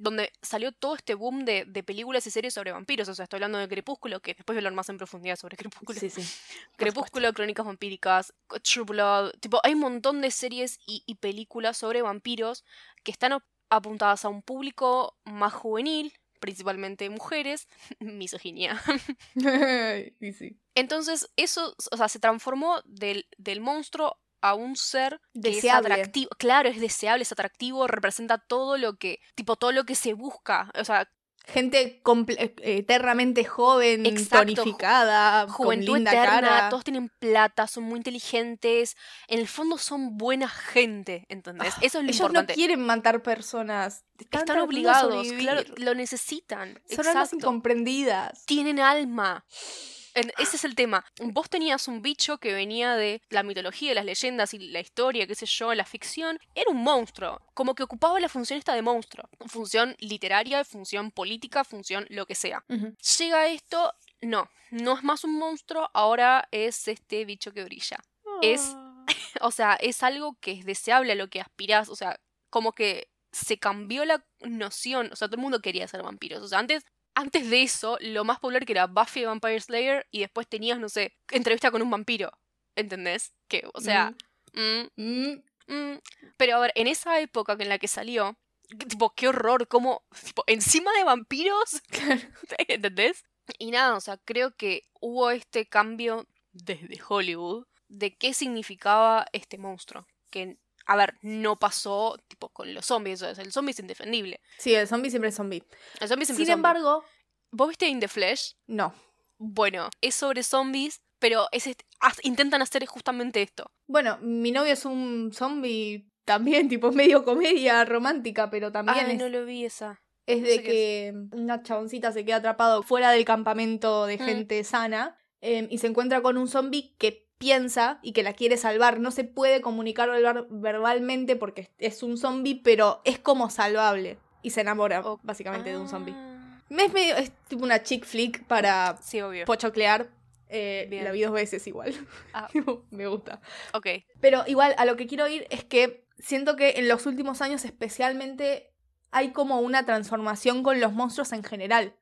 donde salió todo este boom de, de películas y series sobre vampiros. O sea, estoy hablando de Crepúsculo, que después voy a hablar más en profundidad sobre Crepúsculo. sí. Crepúsculo, Crónicas Vampíricas, True Blood. Tipo, hay un montón de series y, y películas sobre vampiros que están ap- apuntadas a un público más juvenil, principalmente mujeres. Misoginia. sí, sí. Entonces, eso, o sea, se transformó del, del monstruo a un ser que Deseable. es atractivo. Claro, es deseable, es atractivo, representa todo lo que, tipo, todo lo que se busca. O sea, Gente eh, eternamente joven, Exacto, tonificada, juventud con linda eterna, cara. todos tienen plata, son muy inteligentes, en el fondo son buena gente, ¿entendés? Eso es lo Ellos importante. no quieren matar personas. Están, obligados, claro, lo necesitan. Son almas Exacto. incomprendidas. Tienen alma. En- ese es el tema. Vos tenías un bicho que venía de la mitología, las leyendas y la historia, qué sé yo, la ficción. Era un monstruo. Como que ocupaba la función esta de monstruo. Función literaria, función política, función lo que sea. Llega esto, no, no es más un monstruo, ahora es este bicho que brilla. Es- O sea, es algo que es deseable, a lo que aspiras. O sea, como que se cambió la noción. O sea, todo el mundo quería ser vampiros. O sea, antes, antes de eso, lo más popular que era Buffy the Vampire Slayer y después tenías, no sé, entrevista con un vampiro. ¿Entendés? Que, o sea, mm, Mm. mm. pero a ver, en esa época en la que salió, tipo, qué horror, como, tipo, encima de vampiros, ¿entendés? Y nada, o sea, creo que hubo este cambio desde Hollywood de qué significaba este monstruo. Que, a ver, no pasó, tipo, con los zombies, o sea, el zombie es indefendible. Sí, el zombie siempre es zombie. El zombie siempre Sin es zombie. embargo, ¿Vos viste In the Flesh? no. Bueno, es sobre zombies, pero es intentan hacer justamente esto. Bueno, mi novio es un zombie también, tipo medio comedia romántica, pero también Ay, es, no lo vi esa. es no de que una chaboncita se queda atrapado fuera del campamento de Mm. gente sana em, y se encuentra con un zombie que piensa y que la quiere salvar. No se puede comunicar verba- verbalmente porque es un zombie, pero es como salvable. Y se enamora, básicamente, de un zombie. Ah. Es, medio, es tipo una chick flick para Sí, obvio. pochoclear. Eh, la vi dos veces igual. Ah. Me gusta. Ok. Pero igual a lo que quiero ir es que siento que en los últimos años especialmente hay como una transformación con los monstruos en general.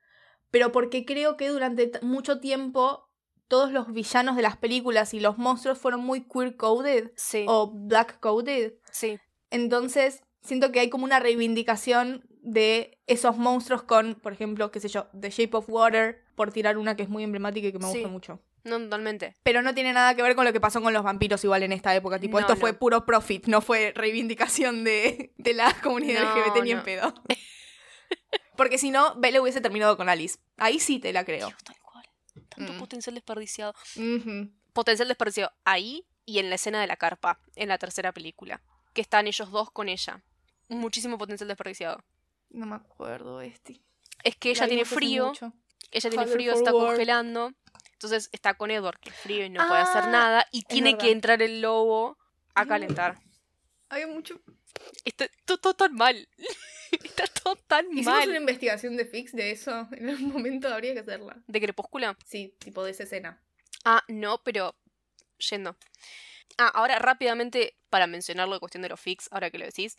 Pero porque creo que durante mucho tiempo todos los villanos de las películas y los monstruos fueron muy queer coded Sí. o black coded. Sí. Entonces siento que hay como una reivindicación de esos monstruos con, por ejemplo, qué sé yo, The Shape of Water, por tirar una que es muy emblemática y que me Sí. gusta mucho. No, totalmente. Pero no tiene nada que ver con lo que pasó con los vampiros igual en esta época. Tipo, No, esto no. fue puro profit, no fue reivindicación de, de la comunidad No, LGBT ni en pedo. Porque si no, Belle hubiese terminado con Alice. Ahí sí te la creo. Dios. Tanto Mm. potencial desperdiciado. Potencial desperdiciado ahí y en la escena de la carpa, en la tercera película. Que están ellos dos con ella. Muchísimo potencial desperdiciado. No me acuerdo este. Es que ella La tiene frío, ella tiene Father frío, está congelando. Entonces está con Edward, que es frío y no puede hacer Ah, nada. Y tiene que entrar el lobo a calentar. Había mucho. Está todo, tan mal. Está todo tan Hicimos mal. una investigación de fix de eso. En algún momento habría que hacerla. ¿De Crepúsculo? Sí, tipo de esa escena. Ah, no, pero yendo. Ah, ahora rápidamente para mencionarlo de cuestión de los fix, ahora que lo decís.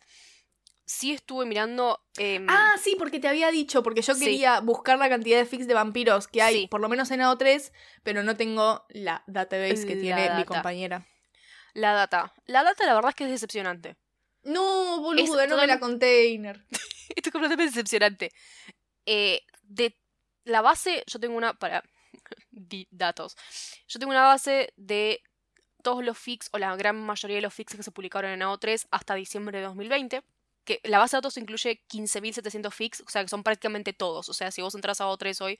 Sí estuve mirando. em, Ah, sí, porque te había dicho, porque yo Sí. quería buscar la cantidad de fix de vampiros que hay, Sí. por lo menos en AO3, pero no tengo la database que La tiene mi compañera. la data. La data, la verdad es que es decepcionante. No, boluda, Es no me la container. Esto es completamente decepcionante. Eh, de la base, yo tengo una. Para. di- datos. Yo tengo una base de todos los fix, o la gran mayoría de los fix que se publicaron en AO3 hasta diciembre de 2020. Que la base de datos incluye 15.700 fix, o sea que son prácticamente todos. O sea, si vos entras a AO3 hoy,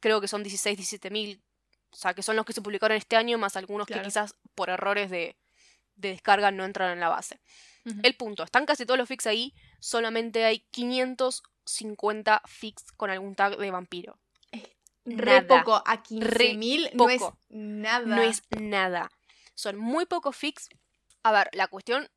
creo que son 16, 17.000. O sea, que son los que se publicaron este año, más algunos Claro. que quizás por errores de, de descarga no entraron en la base. El punto, están casi todos los fix ahí, solamente hay 550 fix con algún tag de vampiro. Re nada. poco, a 15.000 no es nada. No es nada. Son muy pocos fix. A ver, la cuestión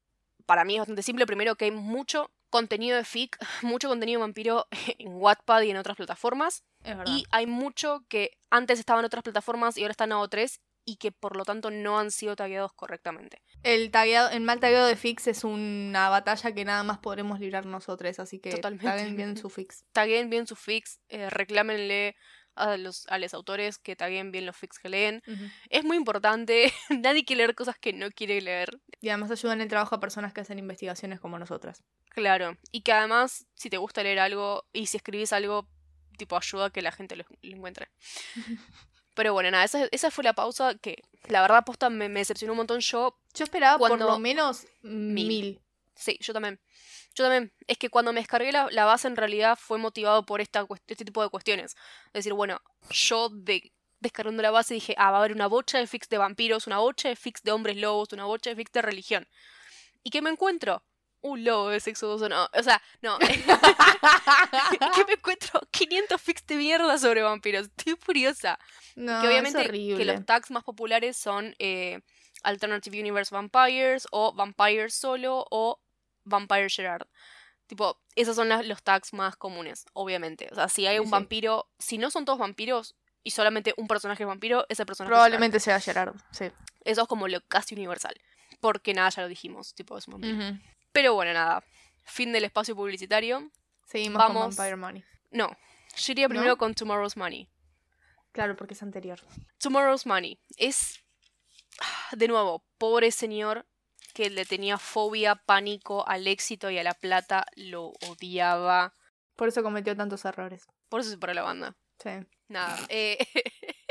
para mí es bastante simple. Primero que hay mucho contenido de fic, mucho contenido de vampiro en Wattpad y en otras plataformas. Es verdad. Y hay mucho que antes estaban en otras plataformas y ahora están en AO3 y que por lo tanto no han sido tagueados correctamente. El, tagueado, el mal tagueado de fix es una batalla que nada más podremos librar nosotros, así que Totalmente. taguen bien su fix. Taguen bien sus fix, eh, reclámenle a los, a los autores que taguen bien los fix que leen. Es muy importante. Nadie quiere leer cosas que no quiere leer. Y además ayudan el trabajo a personas que hacen investigaciones como nosotras. Claro. Y que además, si te gusta leer algo y si escribís algo, tipo, ayuda a que la gente lo, lo encuentre. Pero bueno, nada, esa, esa fue la pausa que la verdad posta me, me decepcionó un montón. Yo, Yo esperaba por lo menos mil. sí, yo también. Yo también. Es que cuando me descargué la, la base en realidad fue motivado por esta, este tipo de cuestiones. Es decir, bueno, yo de, descargando la base dije, ah, va a haber una bocha de fix de vampiros, una bocha de fix de hombres lobos, una bocha de fix de religión. ¿Y qué me encuentro? Un lobo de sexo dudoso, no. O sea, no. ¿Qué me encuentro? 500 fix de mierda sobre vampiros. Estoy furiosa. No, que obviamente es horrible. que los tags más populares son eh, Alternative Universe Vampires o Vampires solo o Vampire Gerard. Tipo, esos son las- los tags más comunes, obviamente. O sea, si hay un sí. vampiro, si no son todos vampiros y solamente un personaje es vampiro, ese personaje es Probablemente sea Gerard, sí. Gerard. Eso es como lo casi universal. Porque nada, ya lo dijimos, tipo, es un vampiro. Ujú. Pero bueno, nada. Fin del espacio publicitario. Seguimos Vamos. con Vampire Money. No. Yo iría primero ¿No? con Tomorrow's Money. Claro, porque es anterior. Tomorrow's Money es, ah, de nuevo, pobre señor que le tenía fobia, pánico al éxito y a la plata, lo odiaba. Por eso cometió tantos errores. Por eso se separó la banda. Sí. Nada. eh,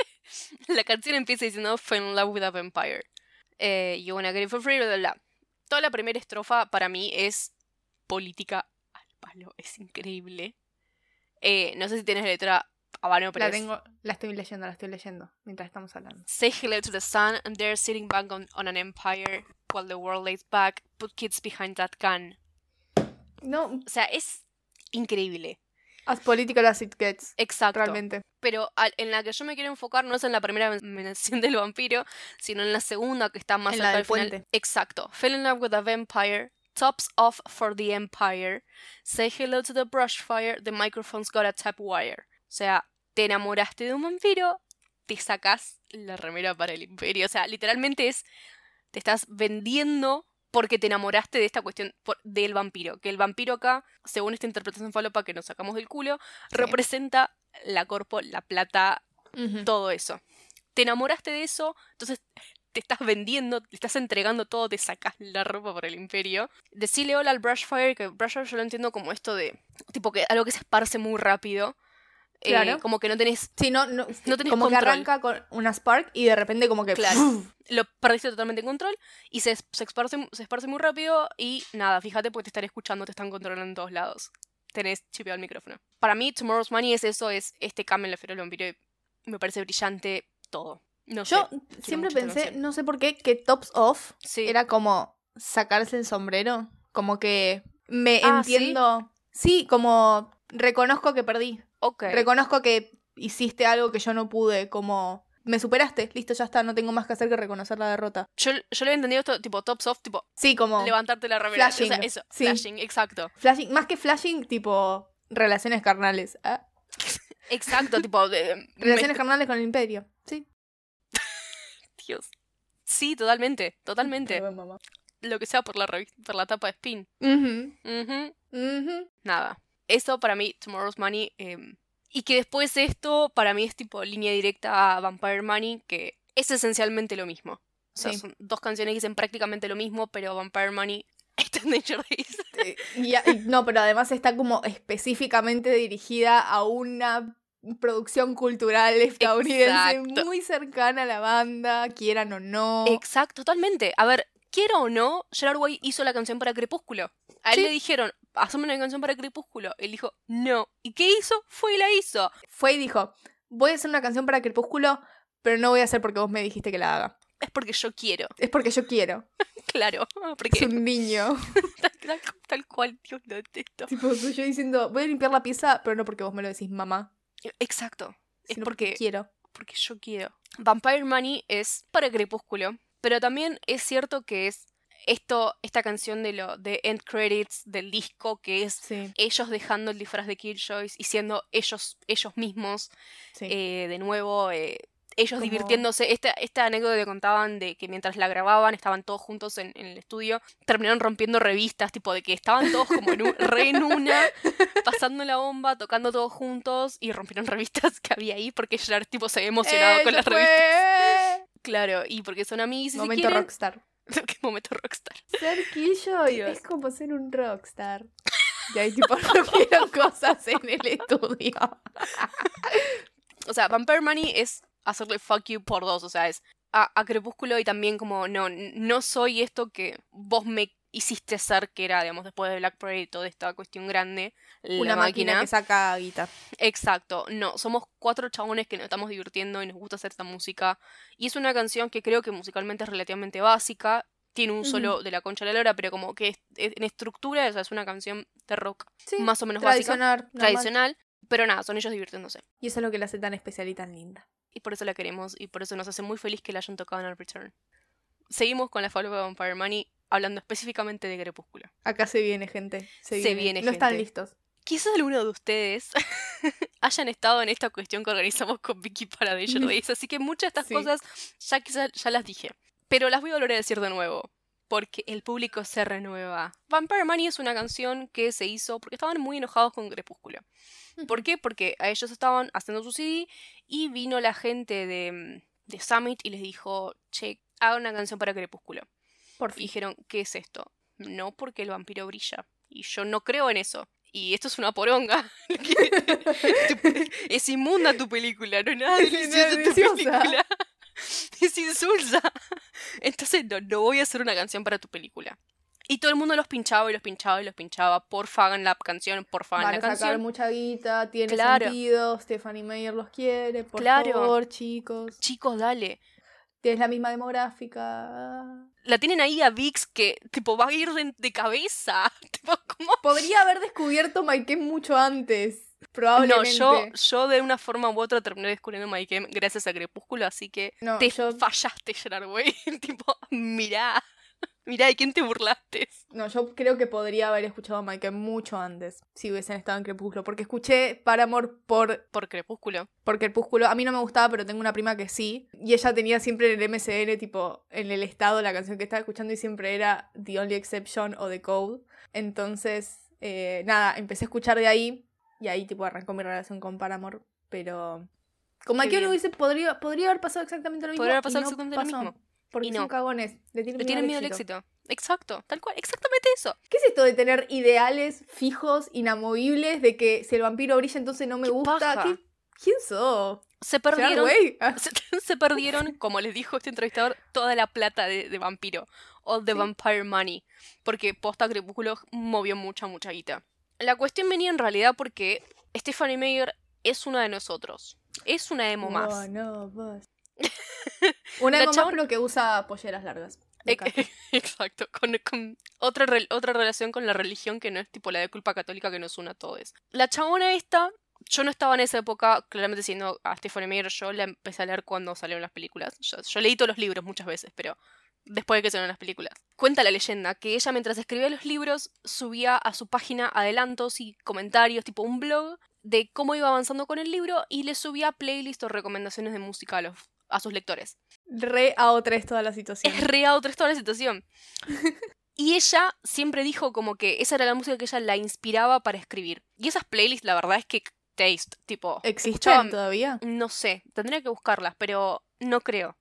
la canción empieza diciendo Fell in love with a vampire. Eh, you wanna get it for free, bla, bla, bla. Toda la primera estrofa para mí es política al palo. Es increíble. Eh, no sé si tienes letra a mano, pero La es- tengo, la estoy leyendo, la estoy leyendo mientras estamos hablando. Say hello to the sun, and they're sitting back on, on an empire while the world lays back. Put kids behind that gun. No, O sea, es increíble. As political as it gets. Exacto. Realmente. Pero al- en la que yo me quiero enfocar no es en la primera men- mención del vampiro, sino en la segunda que está más En cerca del final. puente. Exacto. Fell in love with a vampire. Tops off for the empire. Say hello to the brush fire. The microphone's got a tap wire. O sea, te enamoraste de un vampiro, te sacas la remera para el imperio. O sea, literalmente es. Te estás vendiendo porque te enamoraste de esta cuestión por- del vampiro. Que el vampiro acá, según esta interpretación falopa que nos sacamos del culo, Sí. representa la corpo, la plata, todo eso. Te enamoraste de eso, entonces te estás vendiendo, te estás entregando todo, te sacas la ropa por el imperio. Decirle hola al Brushfire, que Brushfire yo lo entiendo como esto de, tipo que algo que se esparce muy rápido. Eh, Claro. como que no tenés, Sí, no, no, No tenés como que control. arranca con una spark y de repente como que Claro. ¡puf! lo perdiste totalmente en control y se, se, esparce, se esparce muy rápido y nada, fíjate porque te están escuchando, te están controlando en todos lados. Tenés chipeado el micrófono. Para mí, Tomorrow's Money es eso, es este cambio en la feroz vampiro me parece brillante todo. No Yo sé. siempre pensé, atención. no sé por qué, que Tops Off Sí. era como sacarse el sombrero. Como que me Ah, ¿sí? entiendo. ¿sí? como reconozco que perdí. Ok. Reconozco que hiciste algo que yo no pude, como me superaste, listo, ya está, no tengo más que hacer que reconocer la derrota. Yo, yo lo he entendido esto tipo top soft, tipo. Sí, como. Levantarte la remera. Flashing. O sea, eso, Sí. flashing, exacto. Flashing, más que flashing, tipo. Relaciones carnales. ¿ah? Exacto, tipo. de- me- Relaciones carnales con el imperio. Sí. Dios. Sí, totalmente, totalmente. Perdón, mamá. Lo que sea por la revista, por la tapa de Spin. Ujú, Ujú. ujú. Nada. Eso para mí, Tomorrow's Money. eh, y que después de esto, para mí es tipo línea directa a Vampire Money, que es esencialmente lo mismo. O sea, Sí. son dos canciones que dicen prácticamente lo mismo, pero Vampire Money está en Danger Days. Eh, y y no, pero además está como específicamente dirigida a una producción cultural estadounidense Exacto. muy cercana a la banda, quieran o no. Exacto, totalmente. A ver, quiera o no, Gerard Way hizo la canción para Crepúsculo. A él Sí. le dijeron, hazme una canción para Crepúsculo. Él dijo, no. ¿Y qué hizo? Fue y la hizo. Fue y dijo, voy a hacer una canción para Crepúsculo, pero no voy a hacer porque vos me dijiste que la haga. Es porque yo quiero. Es porque yo quiero. Claro. Es Porque un niño. tal, tal- tal cual, Dios lo detesto. tipo, soy yo diciendo, voy a limpiar la pieza, pero no porque vos me lo decís, mamá. Exacto. Es porque, quiero. porque yo quiero. Vampire Money es para Crepúsculo. Pero también es cierto que es esto, esta canción de lo de end credits del disco que es Sí, ellos dejando el disfraz de Killjoys y siendo ellos, ellos mismos sí. eh, de nuevo, eh, ellos Como- divirtiéndose. Esta, esta anécdota que contaban de que mientras la grababan estaban todos juntos en, en el estudio, terminaron rompiendo revistas, tipo de que estaban todos como en un, re en una, pasando la bomba, tocando todos juntos y rompieron revistas que había ahí porque Gerard tipo se había emocionado con ¡Ella las fue! revistas. Claro, y porque son amigos y si Momento quieren- rockstar. Qué momento rockstar. Ser Killjoy es como ser un rockstar. Y ahí tipo rompieron cosas en el estudio. O sea, Vampire Money es hacerle fuck you por dos. O sea, es a, a Crepúsculo y también como, no, no soy esto que vos me hiciste ser, que era, digamos, después de Black Parade y toda esta cuestión grande, la Una máquina. que saca guita. Exacto, no, somos cuatro chabones que nos estamos divirtiendo y nos gusta hacer esta música. Y es una canción que creo que musicalmente es relativamente básica. Tiene un solo de la concha de la lora, pero como que es- en estructura, o sea, es una canción de rock Sí, más o menos básica, tradicional. Pero nada, son ellos divirtiéndose. Y eso es lo que la hace tan especial y tan linda. Y por eso la queremos y por eso nos hace muy feliz que la hayan tocado en el Return. Seguimos con la follow de Vampire Money, hablando específicamente de Crepúsculo. Acá se viene, gente. Se, Se viene. viene, No están gente. listos. Quizás alguno de ustedes hayan estado en esta cuestión que organizamos con Vicky para Danger Days, así que muchas de estas Sí. cosas ya quizás ya las dije. Pero las voy a volver a decir de nuevo, porque el público se renueva. Vampire Money es una canción que se hizo porque estaban muy enojados con Crepúsculo. ¿Por qué? Porque a ellos estaban haciendo su CD y vino la gente de, de Summit y les dijo, che, hagan una canción para Crepúsculo. Por Y dijeron, ¿qué es esto? No porque el vampiro brilla. Y yo no creo en eso. Y esto es una poronga. Es inmunda tu película, no es nada deliciosa tu deliciosa. película. Es insulsa. Entonces no, no voy a hacer una canción para tu película. Y todo el mundo los pinchaba y los pinchaba y los pinchaba. Porfa, hagan la canción, porfa, hagan la a sacar canción. mucha guita, tiene Claro. sentido, Stephanie Meyer los quiere, por Claro. favor, chicos. Chicos, dale. Tienes la misma demográfica. La tienen ahí a Vix que, tipo, va a ir de, cabeza. Tipo, ¿cómo? Podría haber descubierto Maiken mucho antes. No, Probablemente. yo, yo de una forma u otra terminé descubriendo Mike gracias a Crepúsculo, así que No, te yo- fallaste, Gerard Way. tipo, mirá, mirá de quién te burlaste. No, yo creo que podría haber escuchado a Maiken mucho antes, si hubiesen estado en Crepúsculo. Porque escuché Paramore por, Por Crepúsculo. por Crepúsculo. A mí no me gustaba, pero tengo una prima que sí. Y ella tenía siempre en el MCN, tipo, en el estado, la canción que estaba escuchando y siempre era The Only Exception o The Code. Entonces, eh, nada, empecé a escuchar de ahí. Y ahí, tipo, arrancó mi relación con Paramore. Pero... Con bien. hubiese, podría, podría haber pasado exactamente lo mismo. Podría haber pasado no exactamente lo mismo. Porque Y son cagones. Le tienen Le miedo, tienen al miedo al éxito. Exacto, tal cual, exactamente eso. ¿Qué es esto de tener ideales fijos, inamovibles, de que si el vampiro brilla entonces no me ¡Qué gusta? paja! ¿Qué- ¿Quién sos? Se ¿Gerard perdieron. Ah, Se, se perdieron, como les dijo este entrevistador, toda la plata de, de vampiro. O de Sí. Vampire Money. Porque posta Crepúsculo movió mucha, mucha guita. La cuestión venía en realidad porque Stephanie Meyer es una de nosotros. Es una emo más. No, no, vos. Una emo más, pero que usa polleras largas. Exacto, con, con otra, otra relación con la religión que no es tipo la de culpa católica que nos une a todos. La chabona esta yo no estaba en esa época, claramente siendo a Stephanie Meyer, yo la empecé a leer cuando salieron las películas. Yo, leí todos los libros muchas veces, pero después de que salieron las películas. Cuenta la leyenda que ella mientras escribía los libros subía a su página adelantos y comentarios, tipo un blog, de cómo iba avanzando con el libro y le subía playlists o recomendaciones de música a, los, a sus lectores. Re a otra es toda la situación. Es re a otra es toda la situación. Y ella siempre dijo como que esa era la música que ella la inspiraba para escribir. Y esas playlists, la verdad es que taste, tipo... ¿Existen todavía? No sé, tendría que buscarlas, pero no creo.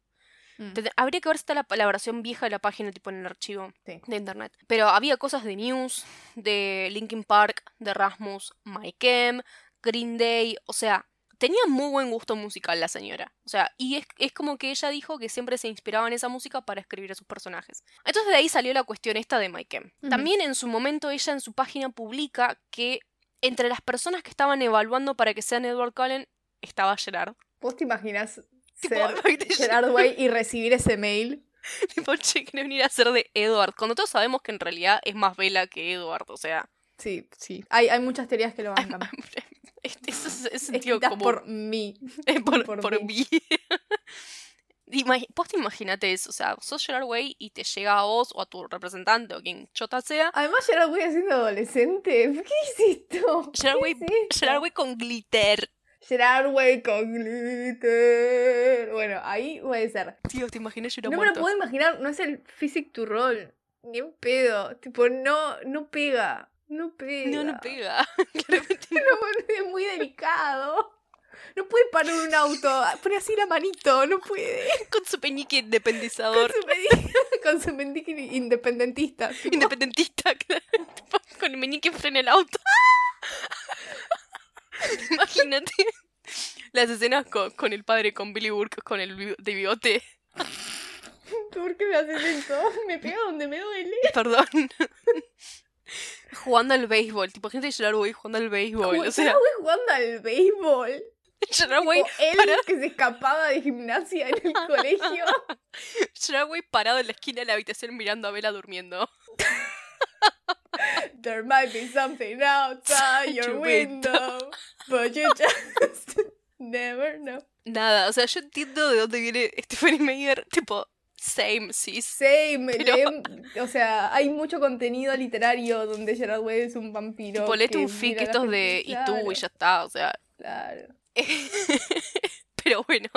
Mm. Habría que ver si está la, la, versión vieja de la página, tipo en el archivo de internet. Pero había cosas de News, de Linkin Park, de Rasmus, Mike Green Day, o sea, tenía muy buen gusto musical la señora. O sea, y es, como que ella dijo que siempre se inspiraba en esa música para escribir a sus personajes. Entonces de ahí salió la cuestión esta de Mike También en su momento ella en su página publica que entre las personas que estaban evaluando para que sean Edward Cullen estaba Gerard. ¿Vos te imaginas ser Gerard Way y recibir ese mail? tipo, che, que venir a ser de Edward. Cuando todos sabemos que en realidad es más Vela que Edward, o sea. Sí, sí. Hay, hay muchas teorías que lo van a Eso es, es sentido como... por mí. por, por, mí. Vos te imagínate eso, o sea, sos Gerard Way y te llega a vos o a tu representante o quien chota sea. Además, Gerard Way siendo adolescente. ¿Qué esto? Gerard, Way, Gerard Way con glitter. Gerard Way con glitter. Bueno, ahí puede ser. Tío, te imaginas No me lo puedo imaginar, no es el physic to roll. Ni un pedo. Tipo, no, no pega. No pega. No, no pega. es muy delicado. No puede parar un auto, pone así la manito, no puede. Con su peñique independizador. Con su, peñique, independentista. Independentista, Con el meñique frena el auto. Imagínate las escenas con, el padre, con Billy Burke, con el de bigote. ¿Por qué me haces esto? Me pega donde me duele. Perdón jugando al béisbol. Tipo, gente de Gerard jugando al béisbol. O sea, jugando al béisbol. Gerard Way. Él que se escapaba de gimnasia en el colegio. Gerard Way parado en la esquina de la habitación mirando a Bella durmiendo. There might be something outside your window, but you just never know. Nada, o sea, yo entiendo de dónde viene Stephanie Meyer, tipo, Same, sí. Same. o sea, hay mucho contenido literario donde Gerard Way es un vampiro. Tipo, léete un fic estos de y tú y ya está, o sea. Claro. Pero bueno,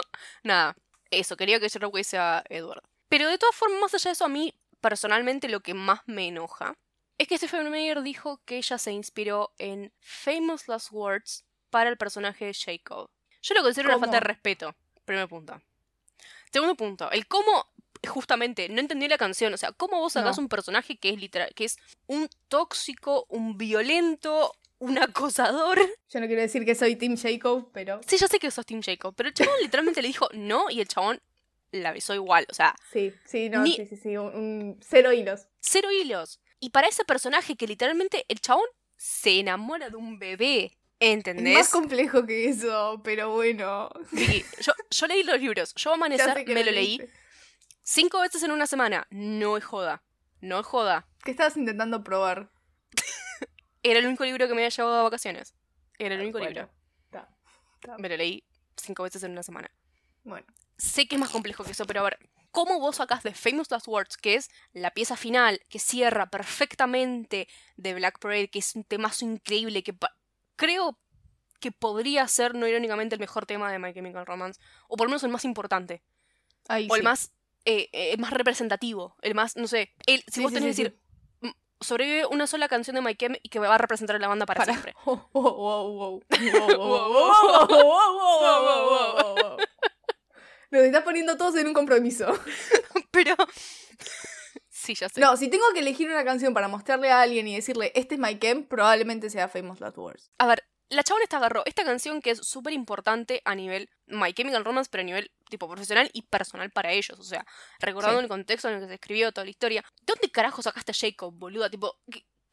nada. Eso, quería que Gerard Way sea Edward. Pero de todas formas, más allá de eso, a mí personalmente lo que más me enoja es que Stephen Meyer dijo que ella se inspiró en Famous Last Words para el personaje de Jacob. Yo lo considero una falta de respeto. Primer punto. Segundo punto, el cómo justamente no entendí la canción. O sea, ¿cómo vos sacás un personaje que es literal, que es un tóxico, un violento, un acosador? Yo no quiero decir que soy Tim Jacob, pero. Sí, yo sé que sos Tim Jacob, pero el chabón literalmente le dijo no y el chabón la besó igual. O sea. Sí, sí, no, sí, sí, sí. Un, cero hilos. Cero hilos. Y para ese personaje que literalmente el chabón se enamora de un bebé. ¿Entendés? Es más complejo que eso, pero bueno. Sí, yo, yo leí los libros. Yo Amanecer me lo leí. Cinco veces en una semana. No es joda. No es joda. ¿Qué estabas intentando probar? Era el único libro que me había llevado a vacaciones. Era el único libro. Me lo leí cinco veces en una semana. Bueno. Sé que es más complejo que eso, pero a ver, ¿cómo vos sacás de Famous Last Words, que es la pieza final, que cierra perfectamente de Black Parade, que es un temazo increíble, que creo que podría ser, no irónicamente, el mejor tema de My Chemical Romance, o por lo menos el más importante. o el más eh, eh, más representativo, el más, no sé, el, si vos tenés que decir, sobrevive una sola canción de Mike M y que va a representar a la banda para, siempre. Nos está poniendo todos en un compromiso. Pero... Sí, ya sé. No, si tengo que elegir una canción para mostrarle a alguien y decirle, este es Mike M, probablemente sea Famous Last Words. A ver, la chabona esta agarró esta canción que es súper importante a nivel My Chemical Romance, pero a nivel tipo profesional y personal para ellos. O sea, recordando el contexto en el que se escribió toda la historia. ¿De dónde carajo sacaste a Jacob, boluda? Tipo,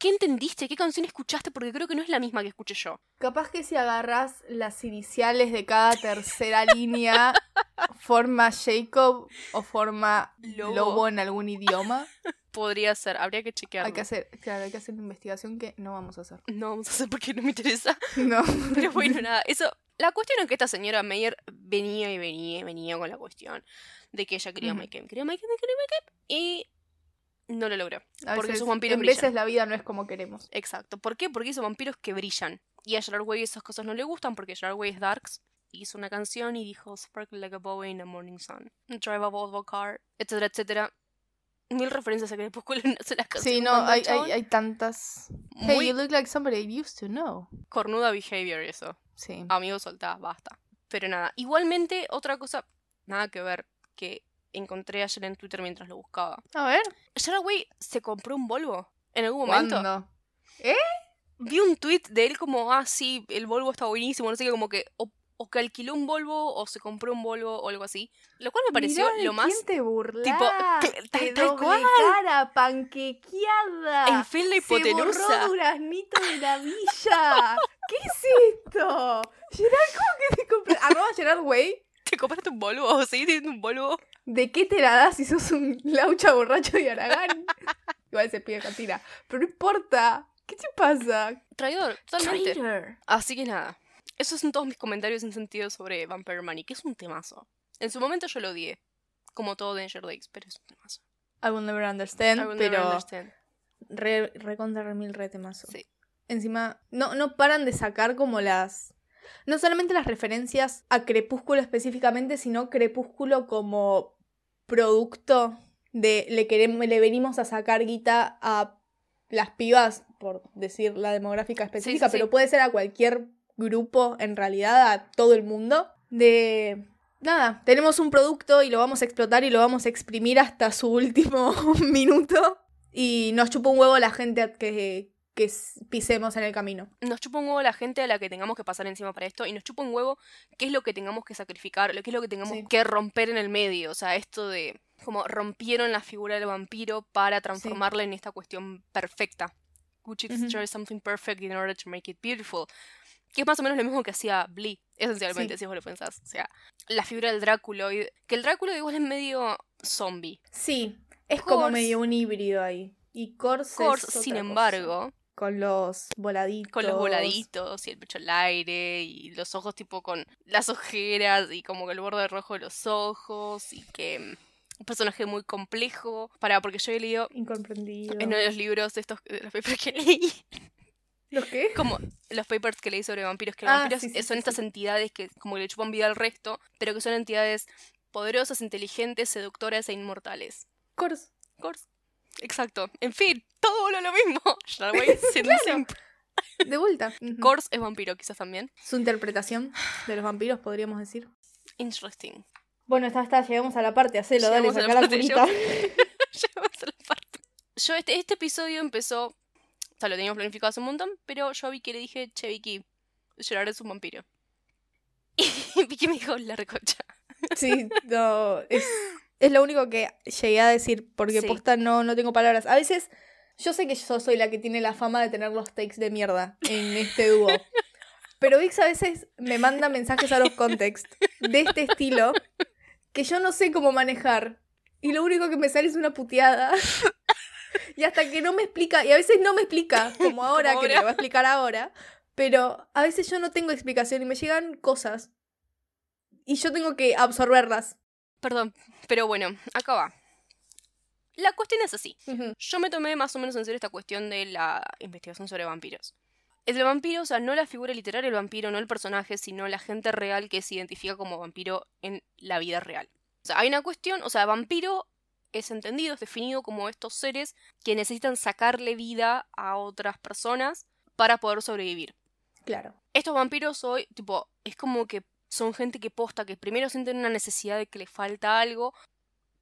¿qué, ¿Qué entendiste? ¿Qué canción escuchaste? Porque creo que no es la misma que escuché yo. Capaz que si agarras las iniciales de cada tercera línea, forma Jacob o forma lobo. en algún idioma. Podría ser, habría que chequearlo. Hay que hacer, claro, hay que hacer una investigación que no vamos a hacer. No vamos a hacer porque no me interesa. No. Pero bueno, nada, eso. La cuestión es que esta señora Meyer venía y venía y venía con la cuestión de que ella quería uh quería quería Mike quería Mike y no lo logró. porque esos vampiros en veces la vida no es como queremos. Exacto. ¿Por qué? Porque esos vampiros que brillan. Y a Gerard Way esas cosas no le gustan porque Gerard Way es darks. Hizo una canción y dijo Sparkle like a boy in the morning sun. Drive a Volvo car, etcétera, etcétera. Mil referencias a que después no se las Sí, no, hay, hay, hay, tantas. Hey, you look like somebody I used to know. Cornuda behavior eso. Sí. Amigos, soltá, basta. Pero nada, igualmente otra cosa, nada que ver, que encontré ayer en Twitter mientras lo buscaba. A ver. Way se compró un Volvo en algún momento. ¿Cuándo? ¿Eh? Vi un tweet de él como, ah, sí, el Volvo está buenísimo, no sé qué, como que o, que alquiló un Volvo o se compró un Volvo o algo así. Lo cual me pareció lo más. ¿quién te burla? Tipo, tal, tal cual. cara panquequeada. En fin, la hipotenusa. Se borró duraznito de la villa. ¿Qué es esto? Gerard, ¿cómo que te compró? ¿Arroba Gerard Way? ¿Te compraste un Volvo? ¿Sí? ¿Tienes un Volvo? ¿De qué te la das si sos un laucha borracho de Aragán? Igual se pide cantina. Pero no importa. ¿Qué te pasa? Traidor, totalmente. Así que nada. Esos son todos mis comentarios en sentido sobre Vampire Money, que es un temazo. En su momento yo lo odié. Como todo Danger Lakes, pero es un temazo. I will never understand, I will pero... Never understand. Re, re contra re mil re temazo. Sí. Encima, no, no paran de sacar como las no solamente las referencias a Crepúsculo específicamente, sino Crepúsculo como producto de le queremos, le venimos a sacar guita a las pibas, por decir la demográfica específica, pero puede ser a cualquier grupo, en realidad, a todo el mundo, de nada, tenemos un producto y lo vamos a explotar y lo vamos a exprimir hasta su último minuto. Y nos chupa un huevo la gente que, que pisemos en el camino. Nos chupa un huevo la gente a la que tengamos que pasar encima para esto y nos chupa un huevo qué es lo que tengamos que sacrificar, qué es lo que tengamos que romper en el medio. O sea, esto de como rompieron la figura del vampiro para transformarla en esta cuestión perfecta. Which is something perfect in order to make it beautiful. Que es más o menos lo mismo que hacía Blee, esencialmente, si vos lo pensás. O sea, la figura del Drácula. Que el Drácula igual es medio zombie. Sí, es como medio un híbrido ahí. Y Corse, sin embargo, con los voladitos. Con los voladitos y el pecho al aire y los ojos tipo con las ojeras y como que el borde rojo de los ojos y que mm, un personaje muy complejo. Para, porque yo he leído Incomprendido. en uno de los libros de estos los papers que leí. ¿Los qué? Como los papers que leí sobre vampiros, que los ah, vampiros son estas entidades que como que le chupan vida al resto, pero que son entidades poderosas, inteligentes, seductoras e inmortales. Cors. Cors. Exacto. En fin, todo lo, lo mismo. De vuelta. Kors es vampiro, quizás también. Su interpretación de los vampiros, podríamos decir. Interesting. Bueno, está, está, llegamos a la parte, hacelo, dale, saca la, parte, llegamos, a la parte. Yo, este, este episodio empezó. O sea, lo teníamos planificado hace un montón, pero yo a Vicky le dije, che, Vicky, Gerard es un vampiro. Y Vicky me dijo, la recocha. Sí, no, es es lo único que llegué a decir, porque posta no, no tengo palabras. A veces, yo sé que yo soy la que tiene la fama de tener los takes de mierda en este dúo. Pero Vix a veces me manda mensajes a los contexts de este estilo que yo no sé cómo manejar. Y lo único que me sale es una puteada. Y hasta que no me explica, y a veces no me explica, como ahora, que me va a explicar ahora, pero a veces yo no tengo explicación y me llegan cosas. Y yo tengo que absorberlas. Perdón, pero bueno, acá va. La cuestión es así. Yo me tomé más o menos en serio esta cuestión de la investigación sobre vampiros. El vampiro, o sea, no la figura literaria del vampiro, no el personaje, sino la gente real que se identifica como vampiro en la vida real. O sea, hay una cuestión, o sea, vampiro es entendido, es definido como estos seres que necesitan sacarle vida a otras personas para poder sobrevivir. Claro. Estos vampiros hoy, tipo, es como que son gente que posta, que primero sienten una necesidad de que les falta algo,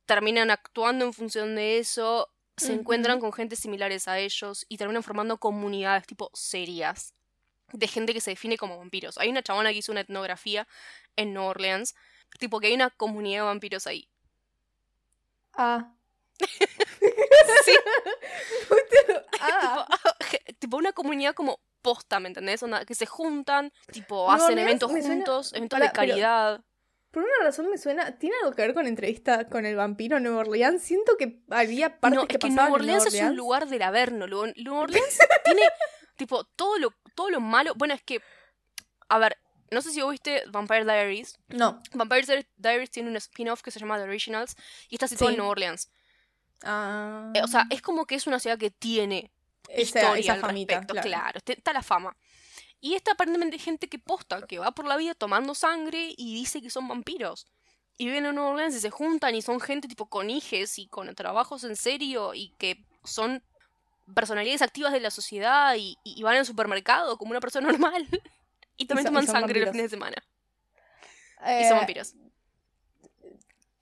terminan actuando en función de eso, se encuentran con gente similares a ellos y terminan formando comunidades tipo serias de gente que se define como vampiros. Hay una chabona que hizo una etnografía en New Orleans, tipo que hay una comunidad de vampiros ahí. Ah. sí. ah. tipo una comunidad como posta, ¿me entendés? que se juntan, tipo, hacen eventos juntos, eventos de caridad. por una razón me suena, ¿tiene algo que ver con entrevista con el vampiro Nueva Orleans? Siento que había partes no, que, es que Nueva Orleans, es un lugar del averno. Nueva Orleans tiene, tipo, todo lo, todo lo malo. Bueno, es que, a ver, no sé si vos viste Vampire Diaries. No. Vampire Diaries tiene un spin-off que se llama The Originals y está situado en Nueva Orleans. Ah. o sea, es como que es una ciudad que tiene historia esa famita, claro. está la fama. Y esta aparentemente gente que posta, que va por la vida tomando sangre y dice que son vampiros. Y vienen a Nueva Orleans y se juntan y son gente tipo con hijes y con trabajos en serio y que son personalidades activas de la sociedad y, van al supermercado como una persona normal. y también toman sangre los fines de semana. y son eh, vampiros.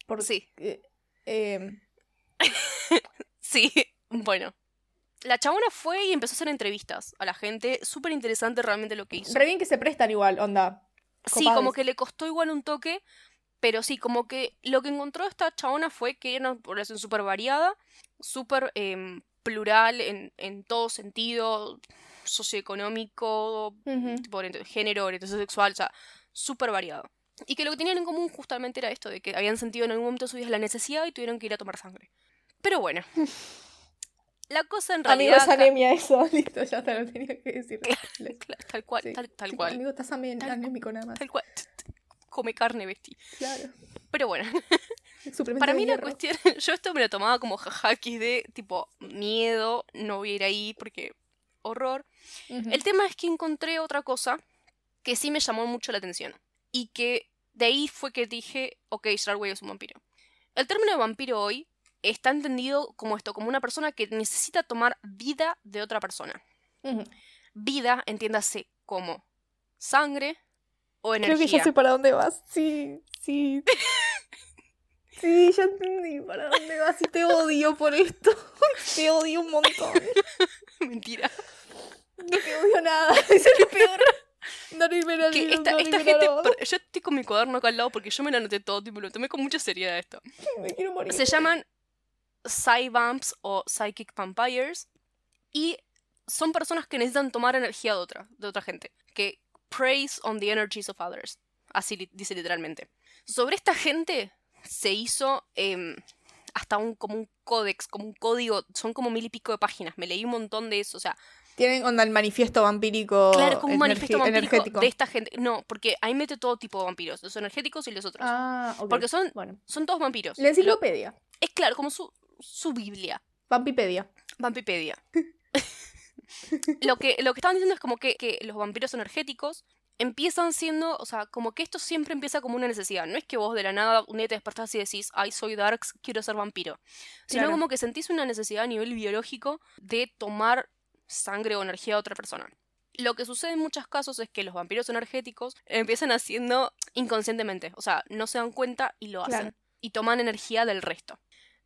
Por sí. Eh, em. sí, bueno. La chabona fue y empezó a hacer entrevistas a la gente. Súper interesante realmente lo que hizo. Re bien que se prestan igual, onda. Sí, como que le costó igual un toque. Pero sí, como que lo que encontró esta chabona fue que era una población súper variada, súper em, plural en, en, todo sentido, socioeconómico, género, orientación sexual, o sea, súper variado. Y que lo que tenían en común justamente era esto, de que habían sentido en algún momento de su vida la necesidad y tuvieron que ir a tomar sangre. Pero bueno. La cosa en realidad. Amigo, es anemia eso. Listo, ya te lo tenía que decir. tal cual, tal, cual. Amigo, estás anémico nada más. Tal cual. Come carne, vestí. Claro. Pero bueno. Para mí la cuestión, yo esto me lo tomaba como jajaquis de tipo miedo, no voy a ir ahí porque horror. El tema es que encontré otra cosa que sí me llamó mucho la atención y que de ahí fue que dije, ok, Starway es un vampiro. El término de vampiro hoy está entendido como esto, como una persona que necesita tomar vida de otra persona. Vida, entiéndase como sangre o energía. Creo que ya sé para dónde vas. Sí, sí. sí, ya entendí para dónde vas y te odio por esto. te odio un montón. Mentira. No te odio nada. es lo peor. No que esta, esta gente, yo estoy con mi cuaderno acá al lado porque yo me lo anoté todo me lo tomé con mucha seriedad esto. Me quiero morir. Se llaman Psyvamps o Psychic Vampires. Y son personas que necesitan tomar energía de otra, de otra gente. Que praise on the energies of others. Así dice literalmente. Sobre esta gente se hizo em, hasta un, como un códex, como un código. Son como mil y pico de páginas. Me leí un montón de eso. O sea, tienen onda el manifiesto vampírico. Claro, como un manifiesto vampírico energético. de esta gente. No, porque ahí mete todo tipo de vampiros, los energéticos y los otros. Ah, Porque son, bueno. son todos vampiros. La enciclopedia. es claro, como su, su Biblia. Vampipedia. Vampipedia. lo, que, lo que estaban diciendo es como que, que, los vampiros energéticos empiezan siendo, o sea, como que esto siempre empieza como una necesidad. No es que vos de la nada un día te despertás y decís, ay, soy Darks, quiero ser vampiro. Sino como que sentís una necesidad a nivel biológico de tomar sangre o energía de otra persona. Lo que sucede en muchos casos es que los vampiros energéticos empiezan haciendo inconscientemente, o sea, no se dan cuenta y lo hacen. Y toman energía del resto.